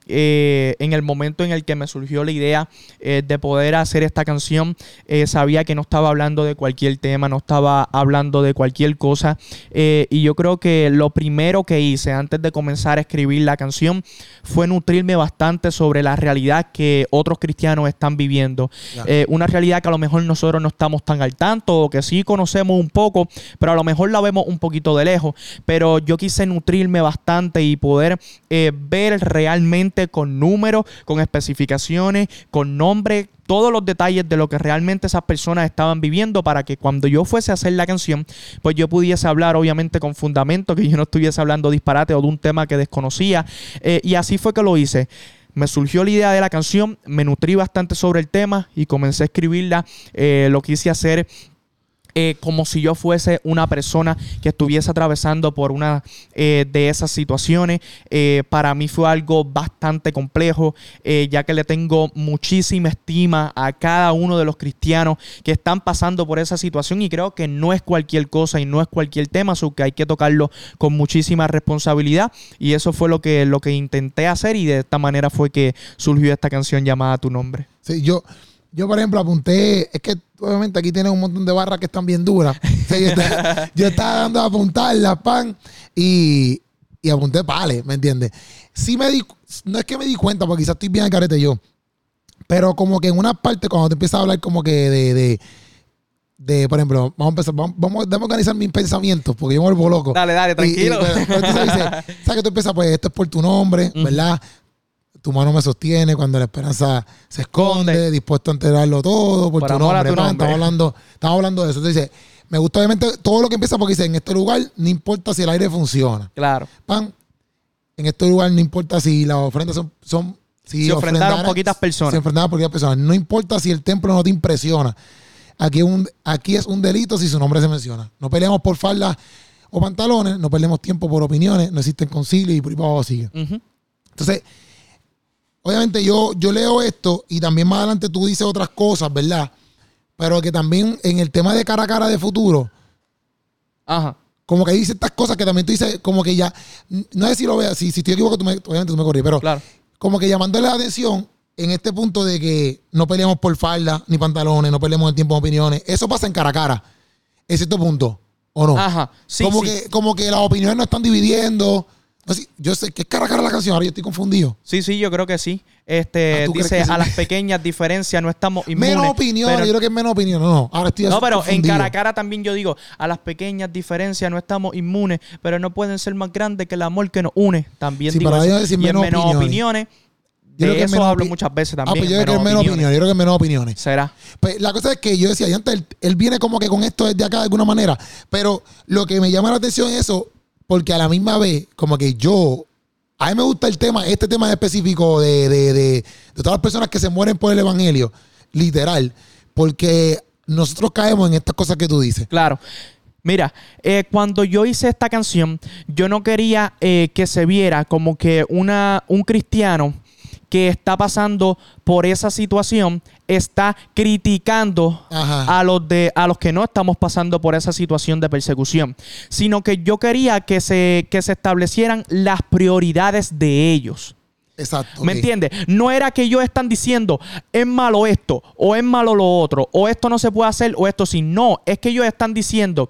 Speaker 2: Eh, en el momento en el que me surgió la idea eh, de poder hacer esta canción, eh, sabía que no estaba hablando de cualquier tema, no estaba hablando de cualquier cosa. y yo creo que lo primero que hice antes de comenzar a escribir la canción fue nutrirme bastante sobre la realidad que otros cristianos están viviendo. una realidad que a lo mejor nosotros no estamos tan al tanto o que sí conocemos un poco, pero a lo mejor la vemos un poquito de lejos. Pero yo quise nutrirme bastante y poder ver realmente con números, con especificaciones, con nombre, todos los detalles de lo que realmente esas personas estaban viviendo para que cuando yo fuese a hacer la canción, pues yo pudiese hablar obviamente con fundamento, que yo no estuviese hablando disparate o de un tema que desconocía. Eh, y así fue que lo hice. Me surgió la idea de la canción, me nutrí bastante sobre el tema y comencé a escribirla. Eh, lo quise hacer eh, como si yo fuese una persona que estuviese atravesando por una eh, de esas situaciones. Eh, para mí fue algo bastante complejo, ya que le tengo muchísima estima a cada uno de los cristianos que están pasando por esa situación y creo que no es cualquier cosa y no es cualquier tema, sino que hay que tocarlo con muchísima responsabilidad y eso fue lo que, lo que intenté hacer y de esta manera fue que surgió esta canción llamada Tu Nombre.
Speaker 1: Sí, yo... Yo, por ejemplo, apunté, es que obviamente aquí tienen un montón de barras que están bien duras. yo, estaba, dando a apuntar las pan y, y apunté pales, ¿me entiendes? Sí me di, no es que me di cuenta, porque quizás estoy bien al carete yo, pero como que en una parte, cuando te empiezas a hablar como que de, de, de por ejemplo, vamos a empezar, vamos, vamos, a organizar mis pensamientos, porque yo me vuelvo loco.
Speaker 2: Dale, dale, tranquilo.
Speaker 1: Y, pues, ¿Sabes que tú empiezas, pues esto es por tu nombre, ¿verdad? Tu mano me sostiene cuando la esperanza se esconde, dispuesto a enterarlo todo por, tu nombre. Estamos, hablando, estamos hablando de eso. Entonces dice, me gusta obviamente todo lo que empieza porque dice, en este lugar no importa si el aire funciona.
Speaker 2: Claro.
Speaker 1: Pan, en este lugar no importa si las ofrendas son... son
Speaker 2: si se ofrendaron poquitas personas.
Speaker 1: Se ofrendaron poquitas personas. No importa si el templo no te impresiona. Aquí, un, aquí es un delito si su nombre se menciona. No peleamos por faldas o pantalones, no perdemos tiempo por opiniones, no existen concilios y por ahí para abajo sigue. Entonces, obviamente yo, yo leo esto y también más adelante tú dices otras cosas, ¿verdad? Pero que también en el tema de cara a cara de futuro,
Speaker 2: Ajá.
Speaker 1: como que dice estas cosas que también tú dices, como que ya, no sé si lo veas, si, si estoy equivocado, tú me, obviamente tú me corrí, pero
Speaker 2: claro.
Speaker 1: como que llamándole la atención en este punto de que no peleamos por falda ni pantalones, no peleamos el tiempo de opiniones, eso pasa en cara a cara, en cierto punto, ¿o no?
Speaker 2: Ajá, sí,
Speaker 1: como,
Speaker 2: sí.
Speaker 1: Que, como que las opiniones no están dividiendo yo sé que es cara a cara la canción, ahora yo estoy confundido.
Speaker 2: Sí, sí, yo creo que sí. Este, ah, dice, a las pequeñas diferencias no estamos inmunes.
Speaker 1: Menos opinión, yo creo que es menos opinión. No, ahora estoy
Speaker 2: No, pero en cara a cara también yo digo, a las pequeñas diferencias no estamos inmunes, pero no pueden ser más grandes que el amor que nos une. También digo
Speaker 1: para
Speaker 2: Decir
Speaker 1: y menos, menos opiniones.
Speaker 2: Yo de eso hablo muchas veces también. Ah,
Speaker 1: pues yo creo que es menos opiniones. Yo creo que es menos opiniones.
Speaker 2: Será.
Speaker 1: Pues la cosa es que yo decía, antes él, él, viene como que con esto desde acá de alguna manera. Pero lo que me llama la atención es eso, porque a la misma vez, como que yo a mí me gusta el tema, este tema específico de, de, de, todas las personas que se mueren por el evangelio, literal, porque nosotros caemos en estas cosas que tú dices.
Speaker 2: Claro. Mira, eh, cuando yo hice esta canción, yo no quería eh, que se viera como que una, un cristiano que está pasando por esa situación está criticando a los de a los que no estamos pasando por esa situación de persecución, sino que yo quería que se que se establecieran las prioridades de ellos.
Speaker 1: Exacto.
Speaker 2: ¿Me entiendes? No era que ellos están diciendo es malo esto o es malo lo otro o esto no se puede hacer o esto sí. No, es que ellos están diciendo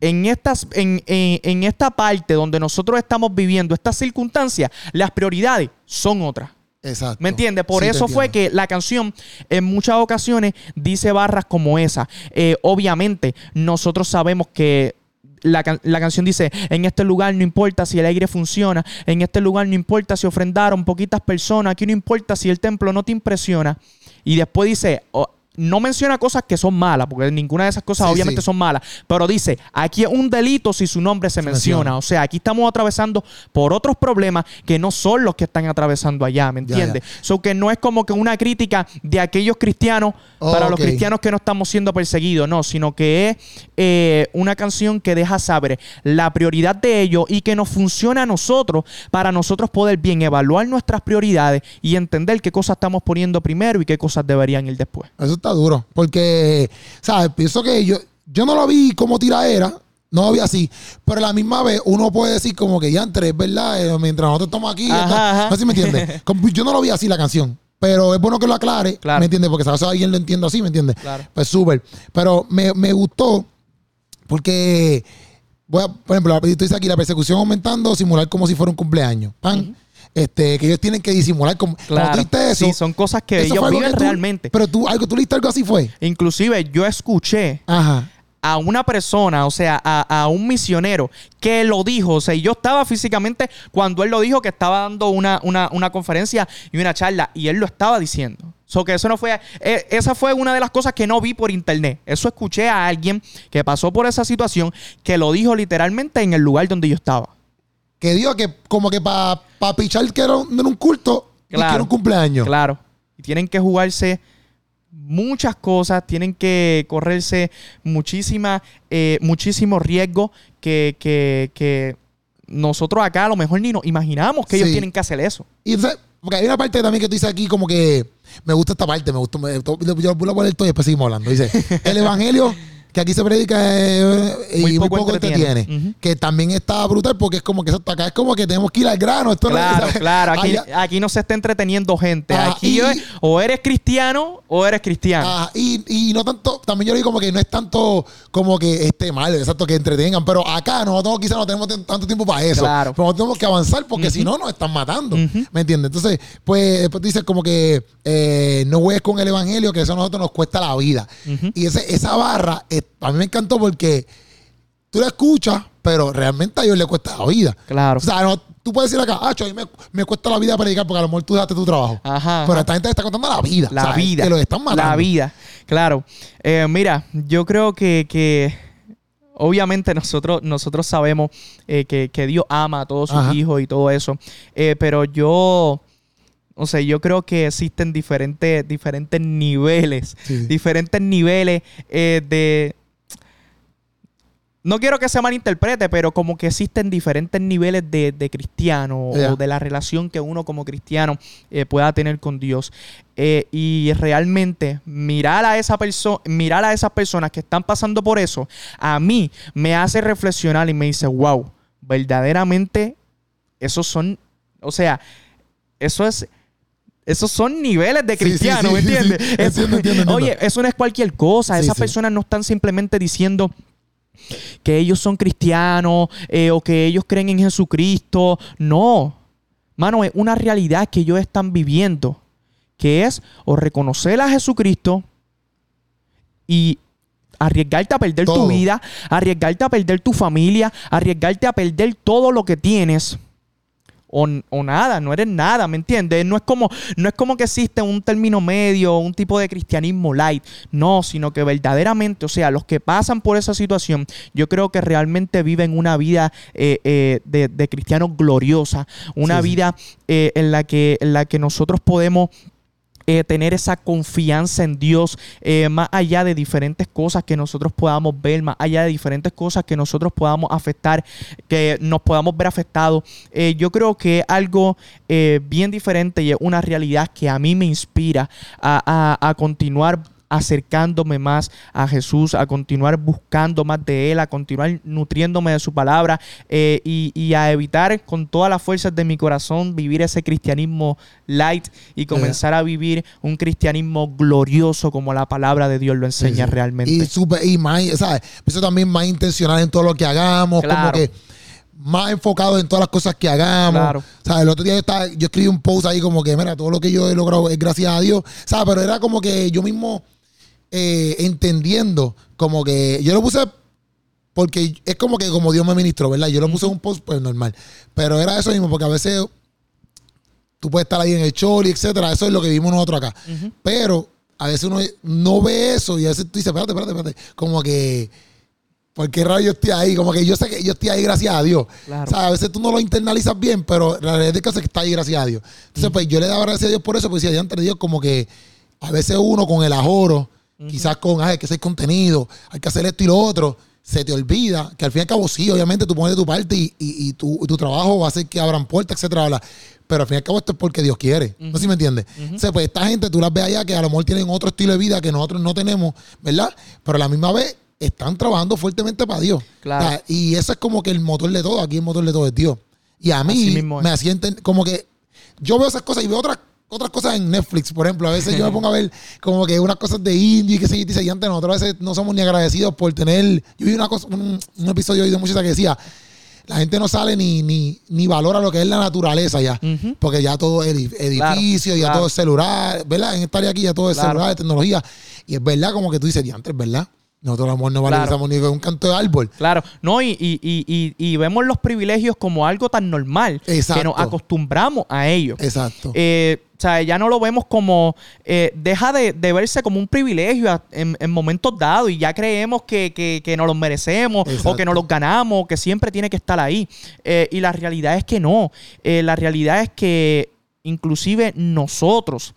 Speaker 2: en, estas, en, en esta parte donde nosotros estamos viviendo estas circunstancias, las prioridades son otras.
Speaker 1: Exacto.
Speaker 2: ¿Me entiendes? Por eso fue que la canción en muchas ocasiones dice barras como esa. Eh, obviamente, nosotros sabemos que la, la, canción dice, en este lugar no importa si el aire funciona, en este lugar no importa si ofrendaron poquitas personas, aquí no importa si el templo no te impresiona. Y después dice, oh, no menciona cosas que son malas, porque ninguna de esas cosas obviamente son malas, pero dice, aquí es un delito si su nombre se, menciona. O sea, aquí estamos atravesando por otros problemas que no son los que están atravesando allá, ¿me entiendes? So que no es como que una crítica de aquellos cristianos para los cristianos que no estamos siendo perseguidos, no, sino que es eh, una canción que deja saber la prioridad de ellos y que nos funciona a nosotros para nosotros poder bien evaluar nuestras prioridades y entender qué cosas estamos poniendo primero y qué cosas deberían ir después.
Speaker 1: Eso duro. Porque, ¿sabes? Pienso que yo, yo no lo vi como tiraera, no lo vi así. Pero a la misma vez uno puede decir como que ya entre, ¿verdad? Eh, mientras nosotros estamos aquí, no sé si me entiendes. yo no lo vi así la canción. Pero es bueno que lo aclare, ¿me entiendes? Porque sabes alguien lo entiende así, ¿me entiendes?
Speaker 2: Claro.
Speaker 1: Pues súper. Pero me, me, gustó porque, voy a, por ejemplo, tú dices aquí, la persecución aumentando, simular como si fuera un cumpleaños. Pan este, que ellos tienen que disimular. Como,
Speaker 2: claro. eso, sí, son cosas que ellos viven realmente.
Speaker 1: Pero tú, algo, tú leíste algo así fue.
Speaker 2: Inclusive yo escuché
Speaker 1: Ajá.
Speaker 2: a una persona, o sea, a, a un misionero que lo dijo. O sea, yo estaba físicamente cuando él lo dijo que estaba dando una, una, una conferencia y una charla y él lo estaba diciendo. So que eso no fue. eh, esa fue una de las cosas que no vi por internet. Eso escuché a alguien que pasó por esa situación que lo dijo literalmente en el lugar donde yo estaba.
Speaker 1: Que digo que como que para pa pichar que era un, era un culto y que
Speaker 2: Claro.
Speaker 1: era un cumpleaños.
Speaker 2: Claro. Y tienen que jugarse muchas cosas, tienen que correrse muchísima, eh, muchísimo riesgo que, que, que nosotros acá a lo mejor ni nos imaginamos que ellos tienen que hacer eso.
Speaker 1: Y entonces, porque hay una parte también que tú dices aquí como que me gusta esta parte, me gusta, me, yo yo voy a poner todo y después seguimos hablando. Dice, el evangelio que aquí se predica eh, y
Speaker 2: Muy
Speaker 1: muy
Speaker 2: poco
Speaker 1: poco,
Speaker 2: entretiene.
Speaker 1: Que también está brutal porque es como que exacto, acá es como que tenemos que ir al grano. Esto no es-
Speaker 2: Claro, claro. Aquí, aquí no se está entreteniendo gente.
Speaker 1: Ah,
Speaker 2: Aquí
Speaker 1: y-
Speaker 2: es- o eres cristiano o eres cristiano.
Speaker 1: Ah, y, y no tanto, también yo digo como que no es tanto como que esté mal, exacto, que entretengan, pero acá nosotros quizás no tenemos tanto tiempo para eso.
Speaker 2: Claro.
Speaker 1: Pero nosotros tenemos que avanzar porque si no nos están matando. ¿Me entiendes? Entonces, pues después dices como que eh, no juegues con el evangelio, que eso a nosotros nos cuesta la vida. Y ese, esa barra, eh, a mí me encantó porque tú la escuchas, pero realmente a ellos les cuesta la vida.
Speaker 2: Claro.
Speaker 1: O sea, no, tú puedes decir acá, ah, a mí me, me cuesta la vida predicar porque a lo mejor tú dejaste tu trabajo.
Speaker 2: Ajá,
Speaker 1: Pero esta gente le está contando la vida.
Speaker 2: La
Speaker 1: o sea,
Speaker 2: vida.
Speaker 1: Que los están matando.
Speaker 2: La vida, claro. Eh, mira, yo creo que, que obviamente nosotros, nosotros sabemos eh, que, que Dios ama a todos sus
Speaker 1: Ajá.
Speaker 2: hijos y todo eso. Eh, pero yo, o sea, yo creo que existen diferentes, diferentes niveles.
Speaker 1: Sí.
Speaker 2: Diferentes niveles eh, de. No quiero que se malinterprete, pero como que existen diferentes niveles de, de cristiano o de la relación que uno como cristiano eh, pueda tener con Dios. Eh, y realmente mirar a esa persona, mirar a esas personas que están pasando por eso, a mí me hace reflexionar y me dice, wow, verdaderamente esos son, o sea, eso es esos son niveles de
Speaker 1: Sí, sí,
Speaker 2: cristiano,
Speaker 1: sí,
Speaker 2: ¿me entiendes?
Speaker 1: Entiendo, entiendo.
Speaker 2: Oye, eso no es cualquier cosa. Esas personas no están simplemente diciendo que ellos son cristianos eh, o que ellos creen en Jesucristo. No. Mano, es una realidad que ellos están viviendo. Que es o reconocer a Jesucristo y arriesgarte a perder tu
Speaker 1: Todo.
Speaker 2: vida, arriesgarte a perder tu familia, arriesgarte a perder todo lo que tienes. O, o nada, no eres nada, ¿me entiendes? No es como, no es como que existe un término medio, un tipo de cristianismo light. No, sino que verdaderamente, o sea, los que pasan por esa situación, yo creo que realmente viven una vida eh, eh, de, de cristianos gloriosa, una
Speaker 1: Sí, sí.
Speaker 2: vida eh, en, la que, en la que nosotros podemos eh, tener esa confianza en Dios, eh, más allá de diferentes cosas que nosotros podamos ver, más allá de diferentes cosas que nosotros podamos afectar, que nos podamos ver afectados. Eh, yo creo que es algo bien diferente y es una realidad que a mí me inspira a, a- a continuar acercándome más a Jesús, a continuar buscando más de Él, a continuar nutriéndome de su palabra eh, y, y a evitar con todas las fuerzas de mi corazón vivir ese cristianismo light y comenzar a vivir un cristianismo glorioso como la palabra de Dios lo enseña
Speaker 1: sí.
Speaker 2: realmente.
Speaker 1: Y, super, y más, ¿sabes? Eso también más intencional en todo lo que hagamos, como
Speaker 2: Claro.
Speaker 1: que más enfocado en todas las cosas que hagamos.
Speaker 2: Claro.
Speaker 1: ¿Sabes? El otro día yo, estaba- yo escribí un post ahí como que, mira, todo lo que yo he logrado es gracias a Dios. ¿Sabes? Pero era como que yo mismo eh, entendiendo, como que yo lo puse porque es como que como Dios me ministró, ¿verdad? Yo lo puse en un post pues normal. Pero era eso mismo, porque a veces tú puedes estar ahí en el choli, etcétera. Eso es lo que vimos nosotros acá. Pero a veces uno no ve eso y a veces tú dices, espérate, espérate, espérate. Como que, ¿por qué raro yo estoy ahí? Como que yo sé que yo estoy ahí gracias a Dios.
Speaker 2: Claro.
Speaker 1: O sea, a veces tú no lo internalizas bien, pero la realidad es que está ahí gracias a Dios. Entonces, pues yo le daba gracias a Dios por eso, porque decía, diante de Dios, como que a veces uno con el quizás con, ay, hay que hacer contenido, hay que hacer esto y lo otro, se te olvida que al fin y al cabo sí, obviamente tú pones de tu parte y, y- y tu, tu trabajo va a hacer que abran puertas, etcétera, bla. Pero al fin y al cabo esto es porque Dios quiere. No sé si me entiendes. O sea, pues esta gente tú las ves allá que a lo mejor tienen otro estilo de vida que nosotros no tenemos, ¿verdad? Pero a la misma vez están trabajando fuertemente para Dios.
Speaker 2: Claro.
Speaker 1: O sea, y eso es como que el motor de todo. Aquí el motor de todo es Dios. Y a mí me asienten como que yo veo esas cosas y veo otras otras cosas en Netflix, por ejemplo. A veces yo me pongo a ver como que unas cosas de indie, que se dice, y antes nosotros a veces no somos ni agradecidos por tener. Yo vi una cosa, un, un episodio de muchacha que decía, la gente no sale ni, ni, ni valora lo que es la naturaleza ya. Porque ya todo es edif- edificio, ya
Speaker 2: claro.
Speaker 1: todo es celular, ¿verdad? En esta área aquí ya todo es
Speaker 2: Claro.
Speaker 1: celular, tecnología. Y es verdad como que tú dices, diantres, ¿verdad? Nosotros a lo mejor no
Speaker 2: Claro.
Speaker 1: valorizamos ni con un canto de árbol.
Speaker 2: Claro, no, y, y- y- y- vemos los privilegios como algo tan normal
Speaker 1: Exacto.
Speaker 2: que nos acostumbramos a ello.
Speaker 1: Exacto.
Speaker 2: Eh, o sea, ya no lo vemos como. eh, deja de, de verse como un privilegio en, en momentos dados y ya creemos que, que, que nos los merecemos
Speaker 1: Exacto.
Speaker 2: o que nos los ganamos, que siempre tiene que estar ahí. Eh, y la realidad es que no. Eh, la realidad es que, inclusive nosotros,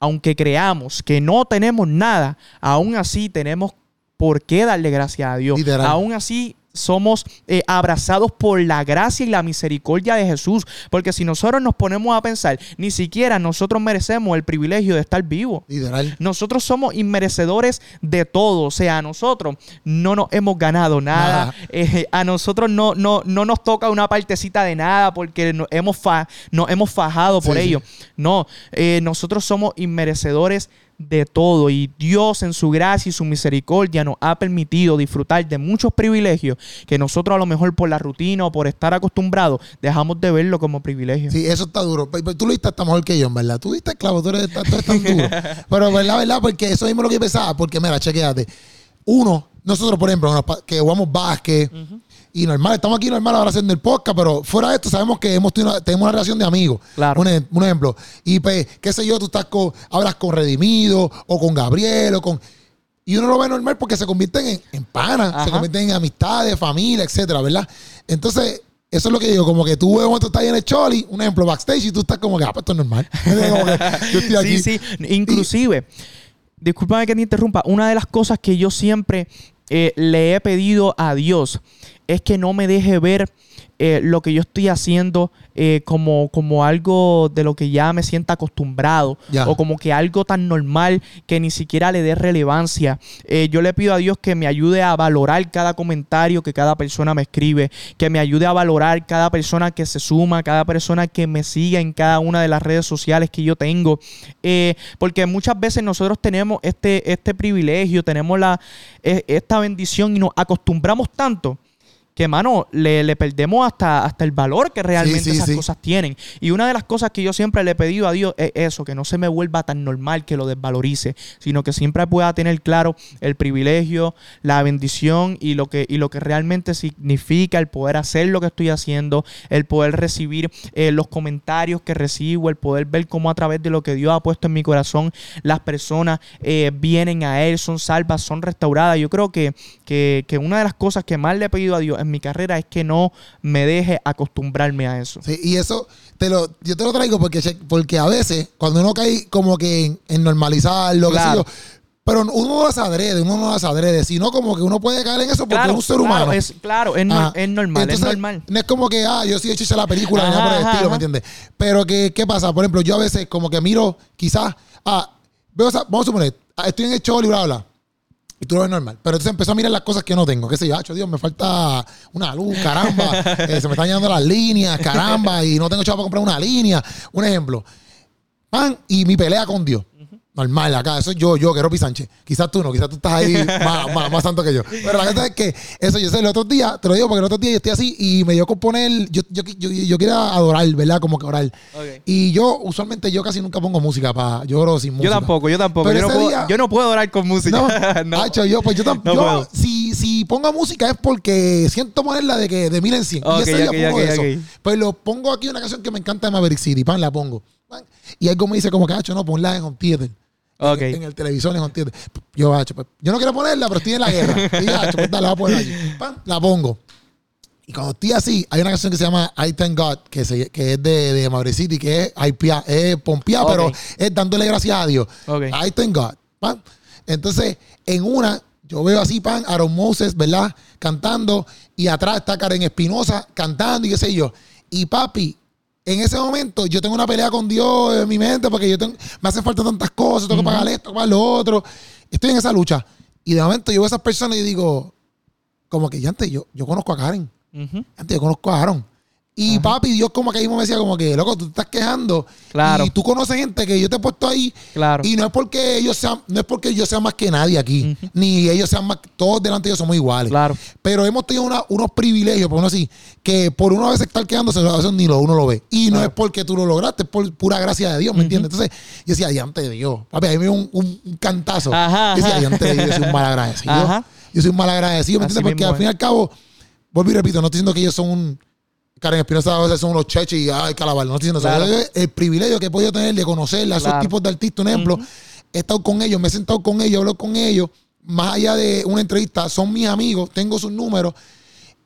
Speaker 2: aunque creamos que no tenemos nada, aún así tenemos por qué darle gracias a Dios.
Speaker 1: Literal.
Speaker 2: Aún así somos eh, abrazados por la gracia y la misericordia de Jesús. Porque si nosotros nos ponemos a pensar, ni siquiera nosotros merecemos el privilegio de estar vivos.
Speaker 1: Literal.
Speaker 2: Nosotros somos inmerecedores de todo. O sea, a nosotros no nos hemos ganado nada.
Speaker 1: Nada.
Speaker 2: Eh, a nosotros no, no, no nos toca una partecita de nada porque nos hemos, fa- nos hemos fajado por
Speaker 1: Sí, sí.
Speaker 2: ello. No, eh, nosotros somos inmerecedores de todo y Dios en su gracia y su misericordia nos ha permitido disfrutar de muchos privilegios que nosotros a lo mejor por la rutina o por estar acostumbrados dejamos de verlo como privilegio.
Speaker 1: Sí, eso está duro. Tú lo diste hasta mejor que yo, en verdad. Tú diste clavo, tú eres, tú eres tan duro. Pero, verdad, verdad, porque eso mismo es lo que pensaba. Porque, mira, chequéate. Uno, nosotros, por ejemplo, que jugamos básquet y normal, estamos aquí normal ahora haciendo el podcast, pero fuera de esto sabemos que hemos tenido una- tenemos una relación de amigos.
Speaker 2: Claro.
Speaker 1: Un, un ejemplo. Y, pues, qué sé yo, tú estás con, hablas con Redimido o con Gabriel o con... Y uno lo ve normal porque se convierten en, en panas, se convierten en amistades, familia, etcétera, ¿verdad? Entonces, eso es lo que digo, como que tú ves cuando tú estás ahí en el choli, un ejemplo, backstage, y tú estás como que, ah, pues esto es normal. Yo estoy aquí.
Speaker 2: Sí, sí. Inclusive, discúlpame que te interrumpa, una de las cosas que yo siempre eh, le he pedido a Dios es que no me deje ver eh, lo que yo estoy haciendo eh, como, como algo de lo que ya me sienta acostumbrado o como que algo tan normal que ni siquiera le dé relevancia. Eh, yo le pido a Dios que me ayude a valorar cada comentario que cada persona me escribe, que me ayude a valorar cada persona que se suma, cada persona que me siga en cada una de las redes sociales que yo tengo. Porque muchas veces nosotros tenemos este, este privilegio, tenemos la, eh, esta bendición y nos acostumbramos tanto que, mano, le, le perdemos hasta, hasta el valor que realmente
Speaker 1: sí,
Speaker 2: esas
Speaker 1: sí.
Speaker 2: cosas tienen. Y una de las cosas que yo siempre le he pedido a Dios es eso, que no se me vuelva tan normal que lo desvalorice, sino que siempre pueda tener claro el privilegio, la bendición y lo que, y lo que realmente significa el poder hacer lo que estoy haciendo, el poder recibir eh, los comentarios que recibo, el poder ver cómo a través de lo que Dios ha puesto en mi corazón las personas eh, vienen a Él, son salvas, son restauradas. Yo creo que, que, que una de las cosas que más le he pedido a Dios en mi carrera es que no me deje acostumbrarme a eso.
Speaker 1: Sí, y eso te lo, yo te lo traigo porque, porque a veces, cuando uno cae como que en, en normalizar lo
Speaker 2: Claro.
Speaker 1: que sé yo, pero uno no las adrede, uno no las adrede, sino como que uno puede caer en eso porque es un ser
Speaker 2: claro,
Speaker 1: humano.
Speaker 2: Es, claro, es, no-
Speaker 1: Ajá.
Speaker 2: es normal,
Speaker 1: Entonces,
Speaker 2: es normal.
Speaker 1: No es como que, ah, yo sí he hecho la película, ni nada por el
Speaker 2: Ajá,
Speaker 1: estilo,
Speaker 2: ajá.
Speaker 1: ¿me entiendes? Pero que, ¿qué pasa? Por ejemplo, yo a veces como que miro, quizás, ah, veo esa- vamos a suponer, ah, estoy en el show y bla, bla. Y tú lo ves normal. Pero entonces empezó a mirar las cosas que no tengo. ¿Qué sé yo? "Acho, Dios, me falta una luz, caramba. Eh, se me están llenando las líneas, caramba. Y no tengo chavo para comprar una línea. Un ejemplo. Pan y mi pelea con Dios. Normal, acá, eso es yo, yo, que Ropi Sánchez. Quizás tú no, quizás tú estás ahí más, más, más santo que yo. Pero la verdad es que eso yo sé, el otro día, te lo digo porque el otro día yo estoy así y me dio con poner, yo, yo, yo, yo quiero adorar, ¿verdad? Como que orar. Y yo, usualmente, yo casi nunca pongo música para, yo oro sin música.
Speaker 2: Yo tampoco, yo tampoco.
Speaker 1: Pero
Speaker 2: Yo no, puedo,
Speaker 1: día-
Speaker 2: yo no puedo orar con música.
Speaker 1: No,
Speaker 2: No.
Speaker 1: Hacho, yo, pues yo tampoco.
Speaker 2: No
Speaker 1: si, si pongo música es porque siento ponerla de que de mil en cien.
Speaker 2: Ok,
Speaker 1: y ese día
Speaker 2: ok,
Speaker 1: pongo eso. Pues lo pongo aquí una canción que me encanta de Maverick City, pan, la pongo. Y algo me dice como que, no, ponla en Home Theater. En, el televisor, en Home Theater. Yo, Hacho, pues, yo no quiero ponerla, pero estoy en la guerra. Y yo, Hacho, pues dale, la voy a poner aquí. Pan, la pongo. Y cuando estoy así, hay una canción que se llama I Thank God, que, se- que es de, de City, que es, pompeada, pero es dándole gracias a Dios. I thank God. pan. Entonces, en una, yo veo así, pan, Aaron Moses, ¿verdad? Cantando, y atrás está Karen Espinosa cantando y qué sé yo. Y papi, en ese momento yo tengo una pelea con Dios en mi mente porque yo tengo, me hacen falta tantas cosas, tengo que pagar esto, pagar lo otro. Estoy en esa lucha. Y de momento yo veo a esas personas y digo, como que ya antes yo, yo conozco a Karen. Antes yo conozco a Aaron. Y papi, Dios como que mismo me decía como que, loco, tú te estás quejando.
Speaker 2: Claro.
Speaker 1: Y tú conoces gente que yo te he puesto ahí.
Speaker 2: Claro.
Speaker 1: Y no es porque ellos sean, no es porque yo sea más que nadie aquí. Ni ellos sean más, todos delante de ellos somos iguales.
Speaker 2: Claro.
Speaker 1: Pero hemos tenido una- unos privilegios, por uno así, que por uno a veces estar quedándose, a veces ni lo, uno lo ve. Y no es porque tú lo lograste, es por pura gracia de Dios, ¿me entiendes? Entonces, yo decía, diante de Dios. Papi, a mí me dio un, un- un cantazo.
Speaker 2: Ajá,
Speaker 1: Yo decía, diante de Dios, yo soy un mal agradecido.
Speaker 2: Ajá.
Speaker 1: Yo soy un mal agradecido, ¿me entiendes? Porque
Speaker 2: mismo
Speaker 1: al fin y al cabo, vuelvo y repito, no estoy diciendo que ellos son un. Karen Espinosa a veces son unos cheches y ay, calabar. No estoy diciendo
Speaker 2: Claro.
Speaker 1: eso. Es El privilegio que he podido tener de conocer a esos
Speaker 2: Claro.
Speaker 1: tipos de artistas, un ejemplo. He estado con ellos, me he sentado con ellos, hablo con ellos. Más allá de una entrevista, son mis amigos, tengo sus números.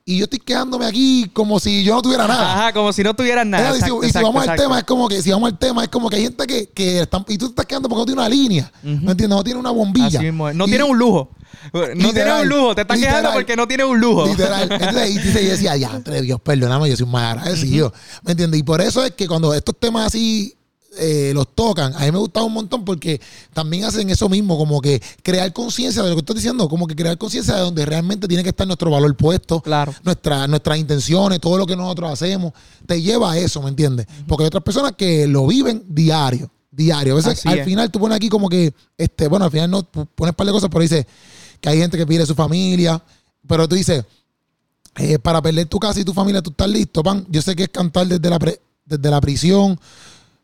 Speaker 1: Y yo estoy quedándome aquí como si yo no tuviera nada.
Speaker 2: Ajá, como si no tuvieran nada.
Speaker 1: Y si-
Speaker 2: Exacto, exacto,
Speaker 1: vamos al tema, es como que si vamos al tema, es como que hay gente que, que están, y tú te estás quedando porque no tiene una línea. ¿Me entiendes? No tiene una bombilla.
Speaker 2: Así mismo es. No
Speaker 1: Y-
Speaker 2: tiene un lujo. No tiene
Speaker 1: Literal,
Speaker 2: un lujo. Te estás quejando
Speaker 1: literal.
Speaker 2: porque no tiene un lujo.
Speaker 1: Literal. Entonces, y dice, yo decía, ya, entre Dios, perdóname, yo soy un mal agradecido. ¿Me entiendes? Y por eso es que cuando estos temas así eh, los tocan, a mí me gusta un montón porque también hacen eso mismo, como que crear conciencia de lo que estoy diciendo, como que crear conciencia de donde realmente tiene que estar nuestro valor puesto,
Speaker 2: Claro.
Speaker 1: nuestra, nuestras intenciones, todo lo que nosotros hacemos, te lleva a eso, ¿me entiendes? Porque hay otras personas que lo viven diario. Diario. A veces
Speaker 2: Así
Speaker 1: al
Speaker 2: es.
Speaker 1: final tú pones aquí como que, este, bueno, al final no pones un par de cosas, pero dice hay gente que pierde su familia, pero tú dices, eh, para perder tu casa y tu familia, tú estás listo, pan. Yo sé que es cantar desde la, desde la prisión.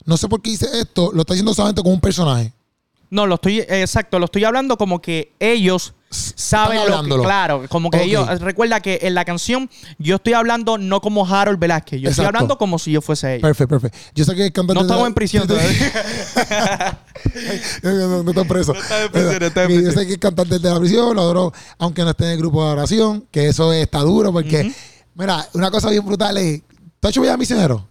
Speaker 1: No sé por qué dice esto, lo está diciendo solamente con un personaje.
Speaker 2: No, lo estoy, exacto, lo estoy hablando como que ellos saben lo que, claro, como que ellos, recuerda que en la canción yo estoy hablando no como Harold Velázquez, yo estoy hablando como si yo fuese ellos.
Speaker 1: Perfecto, perfecto. Yo sé que es cantar
Speaker 2: No estamos
Speaker 1: la-
Speaker 2: en prisión todavía.
Speaker 1: no, no estás preso.
Speaker 2: No en prisión, no en
Speaker 1: Yo sé que es cantar desde la prisión, lo adoro, aunque no esté en el grupo de oración, que eso está duro porque, mira, una cosa bien brutal es, ¿tú has hecho vida misionero?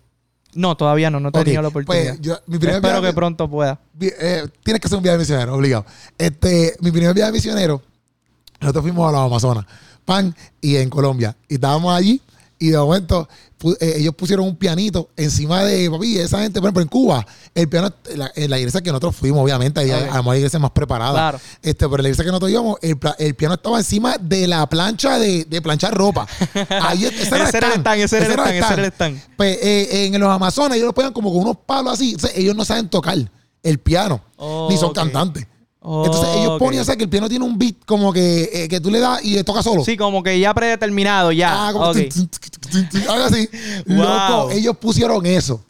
Speaker 2: No, todavía no, no he tenido
Speaker 1: Ok,
Speaker 2: la oportunidad.
Speaker 1: pues, yo- mi primer
Speaker 2: Espero
Speaker 1: viaje-
Speaker 2: que pronto pueda.
Speaker 1: Eh, tienes que hacer un viaje misionero, obligado. Este, mi primer viaje misionero, nosotros fuimos a los Amazonas, pan, y en Colombia. Y estábamos allí, y de momento pu- eh, ellos pusieron un pianito encima de papi, esa gente, por ejemplo, en Cuba, el piano, la- en la iglesia que nosotros fuimos, obviamente, ahí hay
Speaker 2: Ok.
Speaker 1: hay iglesias más preparadas.
Speaker 2: Claro.
Speaker 1: Este, pero en la iglesia que nosotros íbamos, el, piano estaba encima de la plancha de, de planchar ropa. Ahí, ese era
Speaker 2: Ese era el stand, ese era el stand, ese era el stand.
Speaker 1: Pues eh, en los Amazonas ellos lo ponían como con unos palos así. Entonces, ellos no saben tocar el piano,
Speaker 2: Oh,
Speaker 1: ni son cantantes.
Speaker 2: Oh,
Speaker 1: Entonces ellos
Speaker 2: ok.
Speaker 1: ponen, o sea, que el piano tiene un beat como que, eh, que tú le das y le toca solo.
Speaker 2: Sí, como que ya predeterminado, ya.
Speaker 1: Ah, como
Speaker 2: Ok.
Speaker 1: tun, tun, tun, tun, tun, algo así.
Speaker 2: Wow.
Speaker 1: Loco, ellos pusieron eso.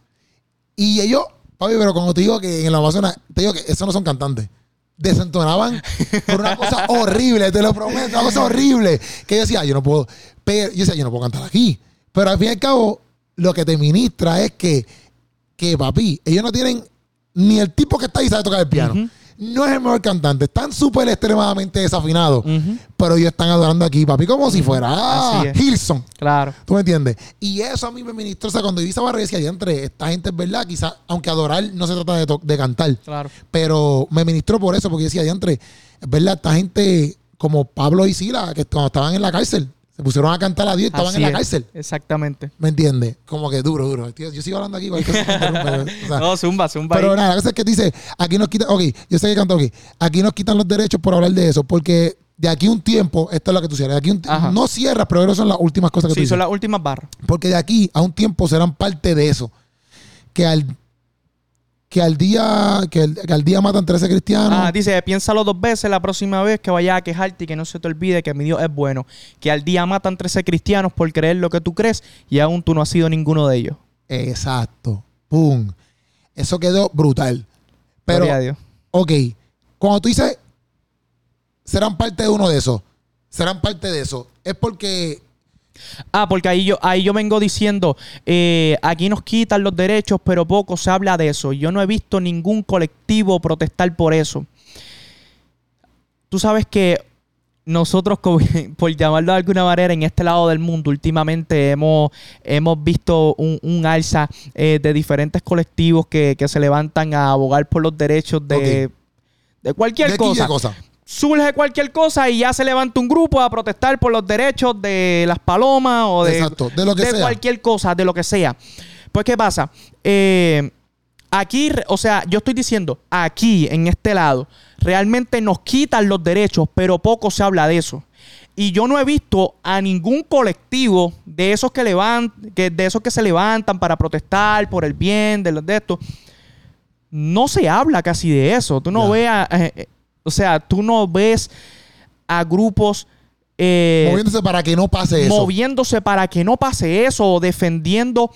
Speaker 1: Y ellos, papi, pero cuando te digo que en el Amazonas, te digo que esos no son cantantes. Desentonaban por una cosa horrible, te lo prometo, una cosa horrible. Que yo decía, yo no puedo, pero yo decía, yo no puedo cantar aquí. Pero al fin y al cabo, lo que te ministra es que, que papi, ellos no tienen ni el tipo que está ahí sabe tocar el piano. No es el mejor cantante, están súper extremadamente desafinados. Pero ellos están adorando aquí, papi, como si fuera ah. Hilson.
Speaker 2: Claro.
Speaker 1: ¿Tú me entiendes? Y eso a mí me ministró. O sea, cuando yo vi esa barra, yo decía, entre esta gente es verdad, quizás, aunque adorar no se trata de, de cantar,
Speaker 2: Claro.
Speaker 1: pero me ministró por eso, porque yo decía, entre es verdad, esta gente como Pablo y Sila, que cuando estaban en la cárcel, se pusieron a cantar a Dios y estaban
Speaker 2: Así
Speaker 1: en la
Speaker 2: es.
Speaker 1: cárcel.
Speaker 2: Exactamente.
Speaker 1: ¿Me entiendes? Como que duro, duro. Tío, yo sigo hablando aquí, interrumpe, o sea,
Speaker 2: No, zumba, zumba.
Speaker 1: pero
Speaker 2: ahí.
Speaker 1: nada, la cosa es que dice, aquí nos quitan, ok, yo sé que canto aquí, aquí nos quitan los derechos por hablar de eso, porque de aquí un tiempo, esto es lo que tú cierras, de aquí un no cierras, pero esas son las últimas cosas que tú
Speaker 2: Sí,
Speaker 1: dices.
Speaker 2: son las últimas barras.
Speaker 1: Porque de aquí a un tiempo serán parte de eso. Que al, que al día, que al, que al día matan 13 cristianos.
Speaker 2: Ah, dice, piénsalo dos veces la próxima vez que vayas a quejarte y que no se te olvide que mi Dios es bueno. Que al día matan 13 cristianos por creer lo que tú crees y aún tú no has sido ninguno de ellos.
Speaker 1: Exacto. Pum. Eso quedó brutal. Pero,
Speaker 2: Gloria a Dios.
Speaker 1: ok, cuando tú dices, serán parte de uno de esos, serán parte de eso, es porque
Speaker 2: Ah, porque ahí yo, ahí yo vengo diciendo, eh, aquí nos quitan los derechos, pero poco se habla de eso. Yo no he visto ningún colectivo protestar por eso. Tú sabes que nosotros, por llamarlo de alguna manera, en este lado del mundo, últimamente hemos, hemos visto un, un alza eh, de diferentes colectivos que, que se levantan a abogar por los derechos de,
Speaker 1: Ok.
Speaker 2: de cualquier
Speaker 1: de
Speaker 2: cosa
Speaker 1: cosa.
Speaker 2: Surge cualquier cosa y ya se levanta un grupo a protestar por los derechos de las palomas o de,
Speaker 1: Exacto, de lo que sea.
Speaker 2: cualquier cosa, de lo que sea. Pues, ¿qué pasa? Eh, aquí, o sea, yo estoy diciendo, aquí, en este lado, realmente nos quitan los derechos, pero poco se habla de eso. Y yo no he visto a ningún colectivo de esos que levantan, que, de esos que se levantan para protestar por el bien de, los de esto. No se habla casi de eso. Tú no ves, a- eh, eh, o sea, tú no ves a grupos eh,
Speaker 1: Moviéndose para que no pase eso.
Speaker 2: moviéndose para que no pase eso o defendiendo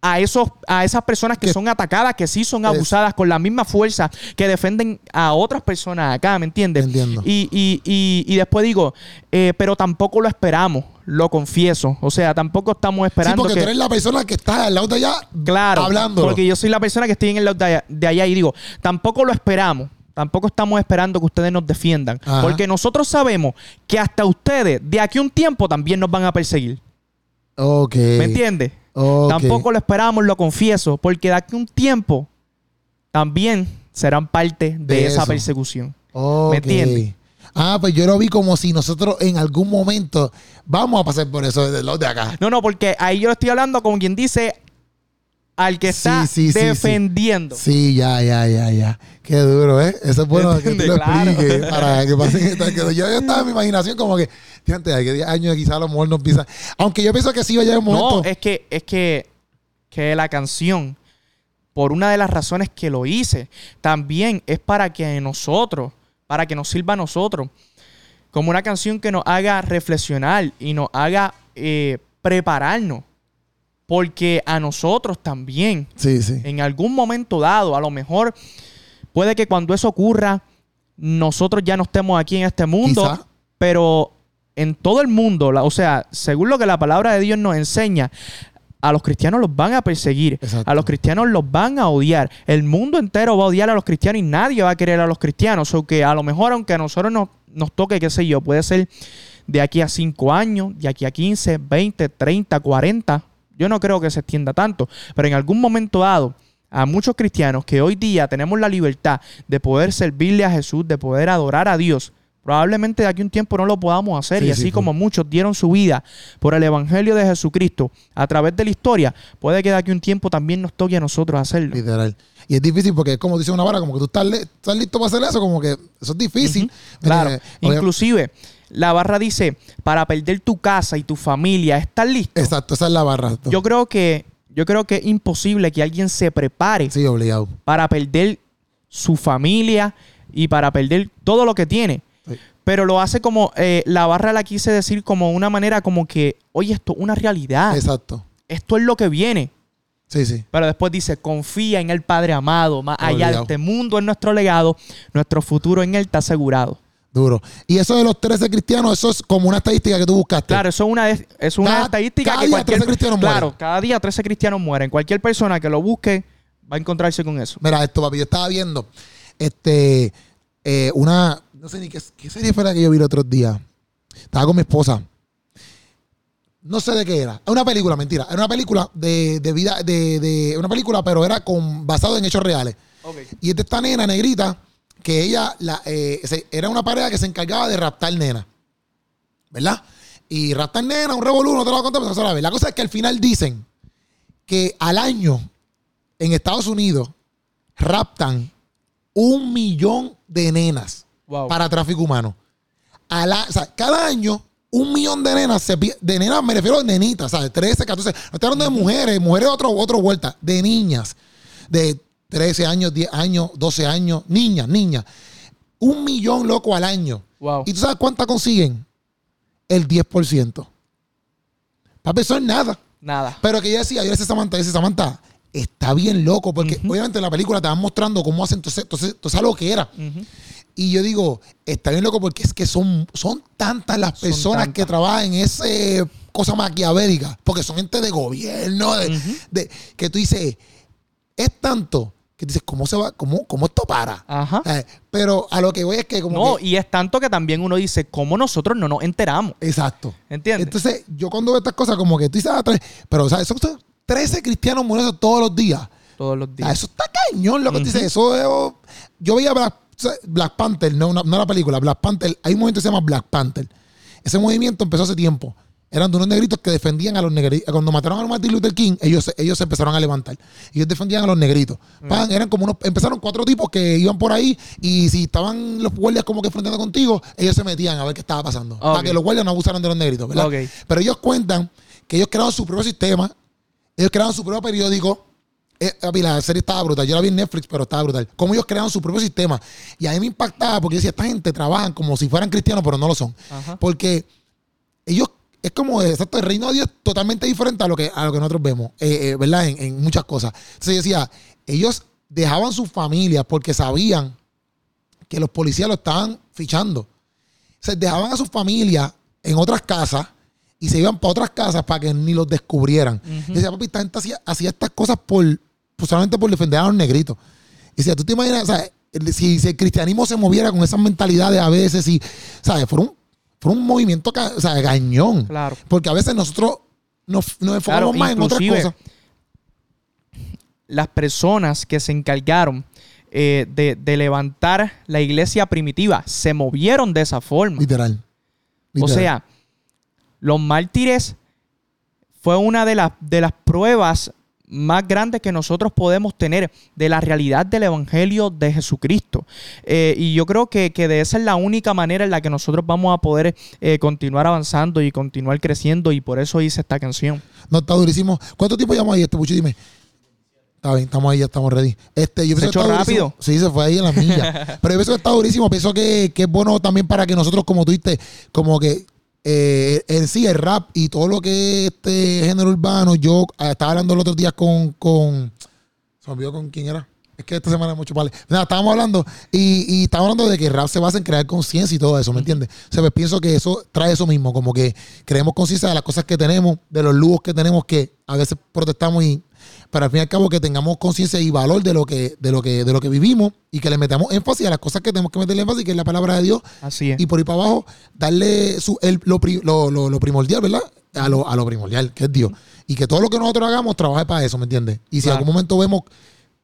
Speaker 2: a esos a esas personas que,
Speaker 1: Que-
Speaker 2: son atacadas, que sí son
Speaker 1: Es-
Speaker 2: abusadas con la misma fuerza que defienden a otras personas acá, ¿me entiendes?
Speaker 1: Entiendo.
Speaker 2: Y, y, y, y después digo, eh, pero tampoco lo esperamos, lo confieso. O sea, tampoco estamos
Speaker 1: Sí,
Speaker 2: esperando
Speaker 1: porque
Speaker 2: que...
Speaker 1: tú eres la persona que está al lado de allá
Speaker 2: Claro,
Speaker 1: hablando.
Speaker 2: porque yo soy la persona que estoy en el lado de allá, de allá y digo, tampoco lo esperamos. Tampoco estamos esperando que ustedes nos defiendan.
Speaker 1: Ajá.
Speaker 2: Porque nosotros sabemos que hasta ustedes, de aquí a un tiempo, también nos van a perseguir.
Speaker 1: Ok.
Speaker 2: ¿Me entiendes?
Speaker 1: Ok.
Speaker 2: Tampoco lo esperamos, lo confieso, porque de aquí a un tiempo también serán parte de,
Speaker 1: De
Speaker 2: esa persecución.
Speaker 1: Ok.
Speaker 2: ¿Me entiendes?
Speaker 1: Ah, pues yo lo vi como si nosotros en algún momento vamos a pasar por eso de los de acá.
Speaker 2: No, no, porque ahí yo estoy hablando como quien dice al que está
Speaker 1: sí, sí, sí. Sí, ya, ya, ya, ya. Qué duro, ¿eh? Eso es bueno que tú lo
Speaker 2: Claro.
Speaker 1: expliques para que pasen esta- que yo, yo estaba en mi imaginación como que, fíjate, hay que 10 años quizás a lo mejor nos pisa. Aunque yo pienso que sí va a llegar un momento.
Speaker 2: No, es que, es que, que la canción, por una de las razones que lo hice, también es para que nosotros, para que nos sirva a nosotros, como una canción que nos haga reflexionar y nos haga eh, prepararnos. Porque a nosotros también,
Speaker 1: Sí, sí.
Speaker 2: en algún momento dado, a lo mejor puede que cuando eso ocurra, nosotros ya no estemos aquí en este mundo,
Speaker 1: Quizá.
Speaker 2: pero en todo el mundo, la- o sea, según lo que la palabra de Dios nos enseña, a los cristianos los van a perseguir,
Speaker 1: Exacto.
Speaker 2: a los cristianos los van a odiar, el mundo entero va a odiar a los cristianos y nadie va a querer a los cristianos, o que a lo mejor aunque a nosotros nos, nos toque, qué sé yo, puede ser de aquí a 5 años, de aquí a 15, 20, 30, 40, yo no creo que se extienda tanto, pero en algún momento dado, a muchos cristianos que hoy día tenemos la libertad de poder servirle a Jesús, de poder adorar a Dios, probablemente de aquí a un tiempo no lo podamos hacer.
Speaker 1: Sí,
Speaker 2: y
Speaker 1: sí,
Speaker 2: así como muchos dieron su vida por el Evangelio de Jesucristo a través de la historia, puede que de aquí a un tiempo también nos toque a nosotros hacerlo.
Speaker 1: Literal. Y es difícil porque es como dice una vara, como que tú estás, li- estás listo para hacer eso, como que eso es difícil.
Speaker 2: Claro,
Speaker 1: Eh,
Speaker 2: inclusive la barra dice, para perder tu casa y tu familia, ¿estás listo?
Speaker 1: Exacto, esa es la barra.
Speaker 2: Yo creo que yo creo que es imposible que alguien se prepare
Speaker 1: Sí, obligado.
Speaker 2: para perder su familia y para perder todo lo que tiene.
Speaker 1: Sí.
Speaker 2: Pero lo hace como, eh, la barra la quise decir como una manera como que, oye, esto es una realidad.
Speaker 1: Exacto.
Speaker 2: Esto es lo que viene.
Speaker 1: Sí, sí.
Speaker 2: Pero después dice, confía en el Padre amado, más allá de este mundo es nuestro legado, nuestro futuro en Él está asegurado.
Speaker 1: Duro. Y eso de los 13 cristianos, eso es como una estadística que tú buscaste.
Speaker 2: Claro, eso es una, es una
Speaker 1: Cada-
Speaker 2: estadística
Speaker 1: cada
Speaker 2: que
Speaker 1: día
Speaker 2: cualquier
Speaker 1: 13 cristianos
Speaker 2: Claro,
Speaker 1: mueren.
Speaker 2: cada día 13 cristianos mueren. Cualquier persona que lo busque va a encontrarse con eso.
Speaker 1: Mira, esto, papi, yo estaba viendo este eh, una, no sé ni qué, qué serie fue la que yo vi el otro día. Estaba con mi esposa. No sé de qué era. Es una película, mentira. Era una película de, de vida, de, de- una película, pero era con basado en hechos reales. Y es de esta nena negrita que ella la, eh, era una pareja que se encargaba de raptar nena. ¿Verdad? Y raptar nena, un revolú, no te lo voy a contar, pero no la cosa es que al final dicen que al año en Estados Unidos raptan un millón de nenas
Speaker 2: Wow.
Speaker 1: para tráfico humano. A la- o sea, cada año, un millón de nenas, se de nenas me refiero a nenitas, ¿sabes? 13, 14, no estoy hablando de mujeres, mujeres otro, otro vuelta, de niñas, de 13 años, 10 años, 12 años, niñas, niñas. Un millón loco al año.
Speaker 2: Wow.
Speaker 1: ¿Y tú sabes cuántas consiguen? El 10%. Papi, eso es nada.
Speaker 2: Nada.
Speaker 1: Pero que ella decía, yo decía Samantha, yo decía, Samantha, está bien loco, porque obviamente en la película te van mostrando cómo hacen entonces, entonces, entonces lo que era. Y yo digo, está bien loco porque es que son, son tantas las
Speaker 2: Son
Speaker 1: personas
Speaker 2: tantas.
Speaker 1: que trabajan en esa cosa maquiavélica, porque son gente de gobierno, de- que tú dices, es tanto que dices, ¿cómo se va? ¿Cómo, cómo esto para?
Speaker 2: Ajá.
Speaker 1: Eh, pero a lo que voy es que como
Speaker 2: No,
Speaker 1: que-
Speaker 2: y es tanto que también uno dice, ¿cómo nosotros no nos enteramos?
Speaker 1: Exacto.
Speaker 2: ¿Entiendes?
Speaker 1: Entonces, yo cuando veo estas cosas, como que tú dices, ah, tres- pero, o sea, son 13 cristianos muriendo todos los días.
Speaker 2: Todos los días.
Speaker 1: Ah, eso está cañón, lo que tú
Speaker 2: Ujú.
Speaker 1: dices. Eso es- yo veía Black, Black Panther, no, no, no la película, Black Panther. Hay un movimiento que se llama Black Panther. Ese movimiento empezó hace tiempo. Eran de unos negritos que defendían a los negritos. Cuando mataron a Martin Luther King, ellos, se- ellos se empezaron a levantar. Ellos defendían a los negritos. Pan, eran como unos, empezaron cuatro tipos que iban por ahí y si estaban los guardias como que enfrentando contigo, ellos se metían a ver qué estaba pasando. Para
Speaker 2: Ok.
Speaker 1: que los guardias no abusaran de los negritos, ¿verdad? Pero ellos cuentan que ellos crearon su propio sistema, ellos crearon su propio periódico. Eh, la serie estaba brutal. Yo la vi en Netflix, pero estaba brutal. Cómo ellos crearon su propio sistema. Y a mí me impactaba porque yo decía, esta gente trabajan como si fueran cristianos, pero no lo son.
Speaker 2: Ajá.
Speaker 1: Porque ellos, es como, exacto, el reino de Dios es totalmente diferente a lo que, a lo que nosotros vemos, eh, eh, ¿verdad? En, en muchas cosas. Entonces yo decía, ellos dejaban sus familias porque sabían que los policías lo estaban fichando. Se dejaban a sus familias en otras casas y se iban para otras casas para que ni los descubrieran. Y decía, papi, esta gente hacía, hacía estas cosas por, pues, solamente por defender a los negritos. Y decía, tú te imaginas, o sea, si, si el cristianismo se moviera con esas mentalidades a veces, y, ¿sabes? Fuera un, fuera un movimiento o sea, gañón.
Speaker 2: Claro.
Speaker 1: Porque a veces nosotros nos, nos enfocamos
Speaker 2: Claro,
Speaker 1: más en otras cosas.
Speaker 2: las personas que se encargaron eh, de, de levantar la iglesia primitiva se movieron de esa forma.
Speaker 1: Literal.
Speaker 2: O sea, los mártires fue una de las, de las pruebas más grandes que nosotros podemos tener de la realidad del Evangelio de Jesucristo. Eh, y yo creo que, que de esa es la única manera en la que nosotros vamos a poder eh, continuar avanzando y continuar creciendo y por eso hice esta canción.
Speaker 1: No, está durísimo. ¿Cuánto tiempo llevamos ahí, este Puchi? Dime. Está bien, estamos ahí, ya estamos ready. Este, yo
Speaker 2: ¿Se echó
Speaker 1: durísimo.
Speaker 2: rápido?
Speaker 1: Sí, se fue ahí en la milla. Pero yo pienso que está durísimo. Pienso que, que es bueno también para que nosotros, como tú dijiste, como que eh, en sí el rap y todo lo que es este género urbano, yo ah, estaba hablando el otro día con, con se me olvidó con quién era. Es que esta semana es mucho vale. Nada, estábamos hablando y, y estábamos hablando de que el rap se basa en crear conciencia y todo eso, ¿me entiendes? O sea, pues pienso que eso trae eso mismo, como que creemos conciencia de las cosas que tenemos, de los lujos que tenemos que a veces protestamos y pero al fin y al cabo que tengamos conciencia y valor de lo que de lo que de lo que vivimos y que le metamos énfasis a las cosas que tenemos que meterle énfasis, que es la palabra de Dios
Speaker 2: Así es.
Speaker 1: y por ahí para abajo darle su, el- lo, lo- lo- lo primordial, ¿verdad? A lo, a lo primordial, que es Dios. Y que todo lo que nosotros hagamos trabaje para eso, ¿me entiendes? Y si en algún momento vemos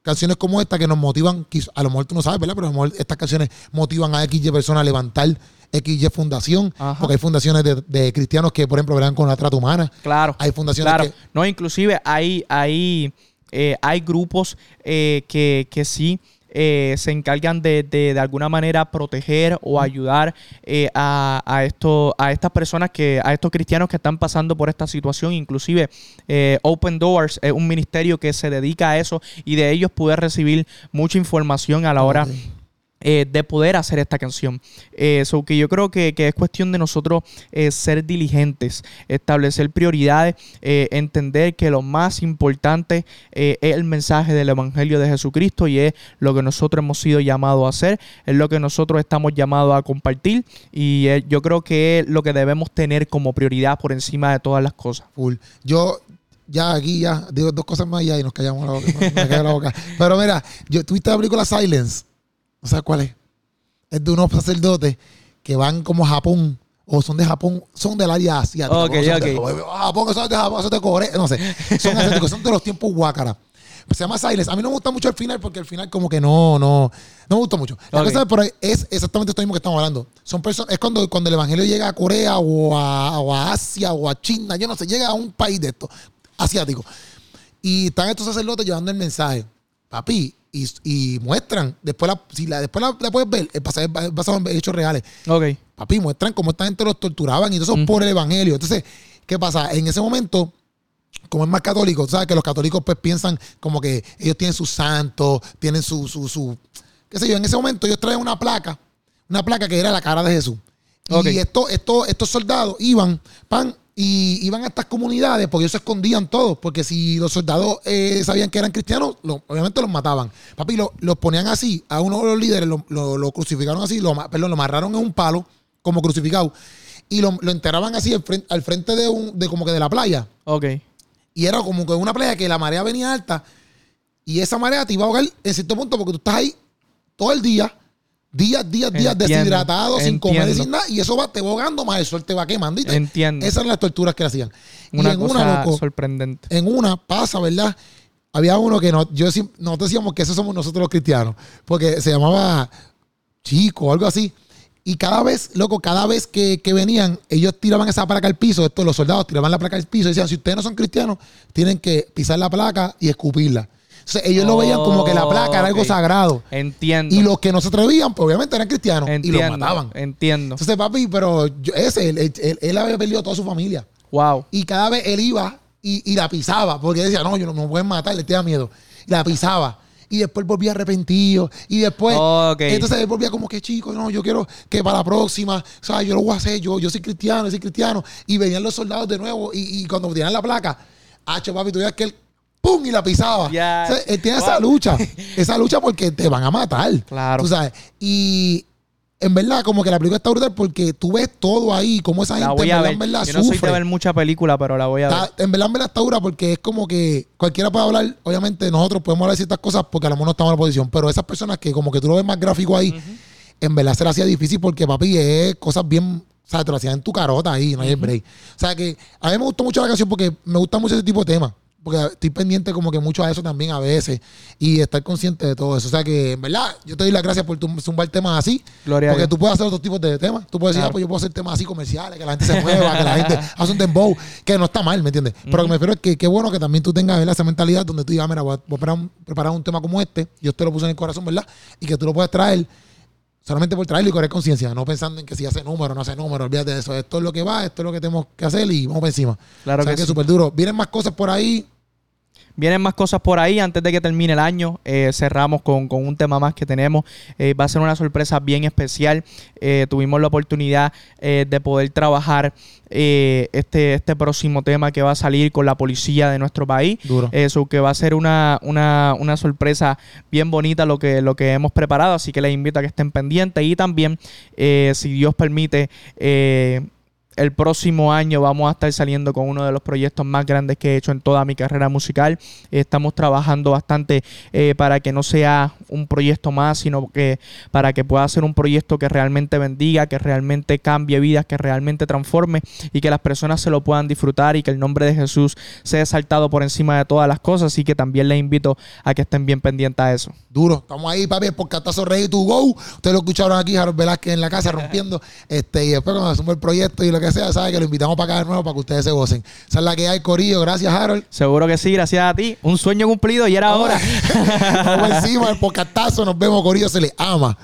Speaker 1: canciones como esta que nos motivan, a lo mejor tú no sabes, ¿verdad? Pero a lo mejor estas canciones motivan a XY personas a levantar XY fundación,
Speaker 2: Ajá.
Speaker 1: porque hay fundaciones de, de cristianos que, por ejemplo, verán con la trata humana.
Speaker 2: Claro.
Speaker 1: Hay fundaciones
Speaker 2: Claro,
Speaker 1: que...
Speaker 2: no, inclusive hay, hay, eh, hay grupos eh, que, que sí eh, se encargan de, de, de alguna manera proteger o ayudar eh, a, a, esto, a estas personas, que a estos cristianos que están pasando por esta situación. Inclusive eh, Open Doors es un ministerio que se dedica a eso y de ellos pude recibir mucha información a la hora eh, de poder hacer esta canción. Eh, so que yo creo que, que es cuestión de nosotros eh, ser diligentes, establecer prioridades, eh, entender que lo más importante eh, es el mensaje del Evangelio de Jesucristo y es lo que nosotros hemos sido llamados a hacer, es lo que nosotros estamos llamados a compartir y eh, yo creo que es lo que debemos tener como prioridad por encima de todas las cosas.
Speaker 1: Full. Yo ya aquí ya digo dos cosas más ya y nos callamos la boca. me callo la boca. Pero mira, yo tuviste la película Silence. No sabes cuál es. Es de unos sacerdotes que van como a Japón o son de Japón, son del área asiática.
Speaker 2: Ok,
Speaker 1: no son de-
Speaker 2: ok.
Speaker 1: Japón, eso es de Japón, es de Corea, no sé. Son asiáticos, son de los tiempos guácara. Pues se llama Silence. A mí no me gusta mucho el final porque el final como que no, no, no me gusta mucho. La
Speaker 2: Ok.
Speaker 1: cosa por ahí es exactamente esto mismo que estamos hablando. Son personas, es cuando, cuando el evangelio llega a Corea o a, o a Asia o a China, yo no sé, llega a un país de estos, asiático. Y están estos sacerdotes llevando el mensaje. Papi, y, y muestran, después la, si la, después la, la puedes ver, es basado en hechos reales.
Speaker 2: Ok.
Speaker 1: Papi, muestran cómo esta gente los torturaban y todo eso por el evangelio. Entonces, ¿qué pasa? En ese momento, como es más católico, sabes que los católicos pues piensan como que ellos tienen sus santos, tienen su, su, su, qué sé yo, en ese momento ellos traen una placa, una placa que era la cara de Jesús. Y esto, esto, estos soldados iban, pan, y iban a estas comunidades porque ellos se escondían todos, porque si los soldados eh, sabían que eran cristianos, lo- obviamente los mataban. Papi, lo- los ponían así, a uno de los líderes lo, lo- crucificaron así, lo, perdón, lo amarraron en un palo como crucificado y lo, lo enterraban así al frente, al frente de, un, de como que de la playa.
Speaker 2: Ok.
Speaker 1: Y era como que una playa que la marea venía alta y esa marea te iba a ahogar en cierto punto porque tú estás ahí todo el día, días, días, días
Speaker 2: Entiendo,
Speaker 1: deshidratado, sin comer
Speaker 2: entiendo.
Speaker 1: sin nada, y eso va, te va ahogando más el sol te va quemando y te,
Speaker 2: Entiendo.
Speaker 1: esas eran las torturas que le hacían.
Speaker 2: Una
Speaker 1: y en
Speaker 2: cosa
Speaker 1: una, loco,
Speaker 2: sorprendente.
Speaker 1: en una pasa, ¿verdad? Había uno que no, yo nosotros decíamos que esos somos nosotros los cristianos, porque se llamaba Chico o algo así. Y cada vez, loco, cada vez que, que venían, ellos tiraban esa placa al piso, esto, los soldados tiraban la placa al piso y decían, si ustedes no son cristianos, tienen que pisar la placa y escupirla. Ellos lo veían como que la placa era algo sagrado.
Speaker 2: Entiendo.
Speaker 1: Y los que no se atrevían, pues obviamente eran cristianos y
Speaker 2: entiendo.
Speaker 1: los mataban.
Speaker 2: Entiendo.
Speaker 1: Entonces, papi, pero yo- ese, él, él- él había perdido a toda su familia.
Speaker 2: Wow.
Speaker 1: Y cada vez él iba y, y la pisaba, porque decía, no, yo no me pueden matar, le tenía miedo. Y la pisaba. Y después volvía arrepentido. Y después,
Speaker 2: Ok.
Speaker 1: entonces él volvía como que chico, no, yo quiero que para la próxima, o sea, yo lo voy a hacer, yo, yo soy cristiano, yo soy cristiano. Y venían los soldados de nuevo y, y cuando tenían la placa, hacho, papi, tú veías que él, ¡pum! y la pisaba.
Speaker 2: Ya.
Speaker 1: O sea, él tiene esa lucha, esa lucha porque te van a matar.
Speaker 2: Claro.
Speaker 1: Tú sabes. Y en verdad, como que la película está brutal porque tú ves todo ahí, como esa
Speaker 2: La
Speaker 1: gente
Speaker 2: voy
Speaker 1: en
Speaker 2: a
Speaker 1: verdad,
Speaker 2: ver.
Speaker 1: en verdad
Speaker 2: Yo no soy de ver mucha película, pero la voy a ver.
Speaker 1: En verdad, en verdad está dura porque es como que cualquiera puede hablar, obviamente nosotros podemos hablar de ciertas cosas porque a lo mejor no estamos en la posición, pero esas personas que como que tú lo ves más gráfico ahí, en verdad se le hacía difícil porque papi es cosas bien, o sea, te lo hacían en tu carota ahí, no hay break. O sea que a mí me gustó mucho la canción porque me gusta mucho ese tipo de temas. Porque estoy pendiente como que mucho a eso también a veces y estar consciente de todo eso. O sea que, en verdad, yo te doy las gracias por tum- zumbar temas así.
Speaker 2: Gloria
Speaker 1: porque tú puedes hacer otros tipos de temas. Tú puedes decir,
Speaker 2: Claro.
Speaker 1: ah, pues yo puedo hacer temas así comerciales, que la gente se mueva, que la gente hace un dembow, que no está mal, ¿me entiendes? Pero lo que me refiero es que qué bueno que también tú tengas ¿verdad? esa mentalidad donde tú digas, mira, voy a, voy a preparar, un, preparar un tema como este, yo te lo puse en el corazón, ¿verdad? Y que tú lo puedes traer solamente por traerlo y correr conciencia, no pensando en que si hace número o no hace número, olvídate de eso. Esto es lo que va, esto es lo que tenemos que hacer y vamos por encima.
Speaker 2: Claro
Speaker 1: o sea
Speaker 2: que
Speaker 1: que es
Speaker 2: sí.
Speaker 1: súper duro. Vienen más cosas por ahí.
Speaker 2: Vienen más cosas por ahí. Antes de que termine el año, eh, cerramos con, con un tema más que tenemos. Eh, va a ser una sorpresa bien especial. Eh, tuvimos la oportunidad de poder trabajar este, este próximo tema que va a salir con la policía de nuestro país.
Speaker 1: Duro.
Speaker 2: Eso que va a ser una, una, una sorpresa bien bonita lo que, lo que hemos preparado. Así que les invito a que estén pendientes. Y también, eh, si Dios permite, el próximo año vamos a estar saliendo con uno de los proyectos más grandes que he hecho en toda mi carrera musical. Estamos trabajando bastante eh, para que no sea un proyecto más, sino que para que pueda ser un proyecto que realmente bendiga, que realmente cambie vidas, que realmente transforme y que las personas se lo puedan disfrutar y que el nombre de Jesús sea exaltado por encima de todas las cosas. Así que también les invito a que estén bien pendientes a eso.
Speaker 1: Duro. Estamos ahí, papi, por Catazo Ready to Go. Ustedes lo escucharon aquí, Harold Velázquez en la casa rompiendo. este Y después cuando asume el proyecto y lo que sea, sabe que lo invitamos para acá de nuevo para que ustedes se gocen. Esa es la que hay, Corillo. Gracias, Harold.
Speaker 2: Seguro que sí, gracias a ti. Un sueño cumplido y era hora.
Speaker 1: Vamos encima del podcastazo. Nos vemos, Corillo. Se les ama.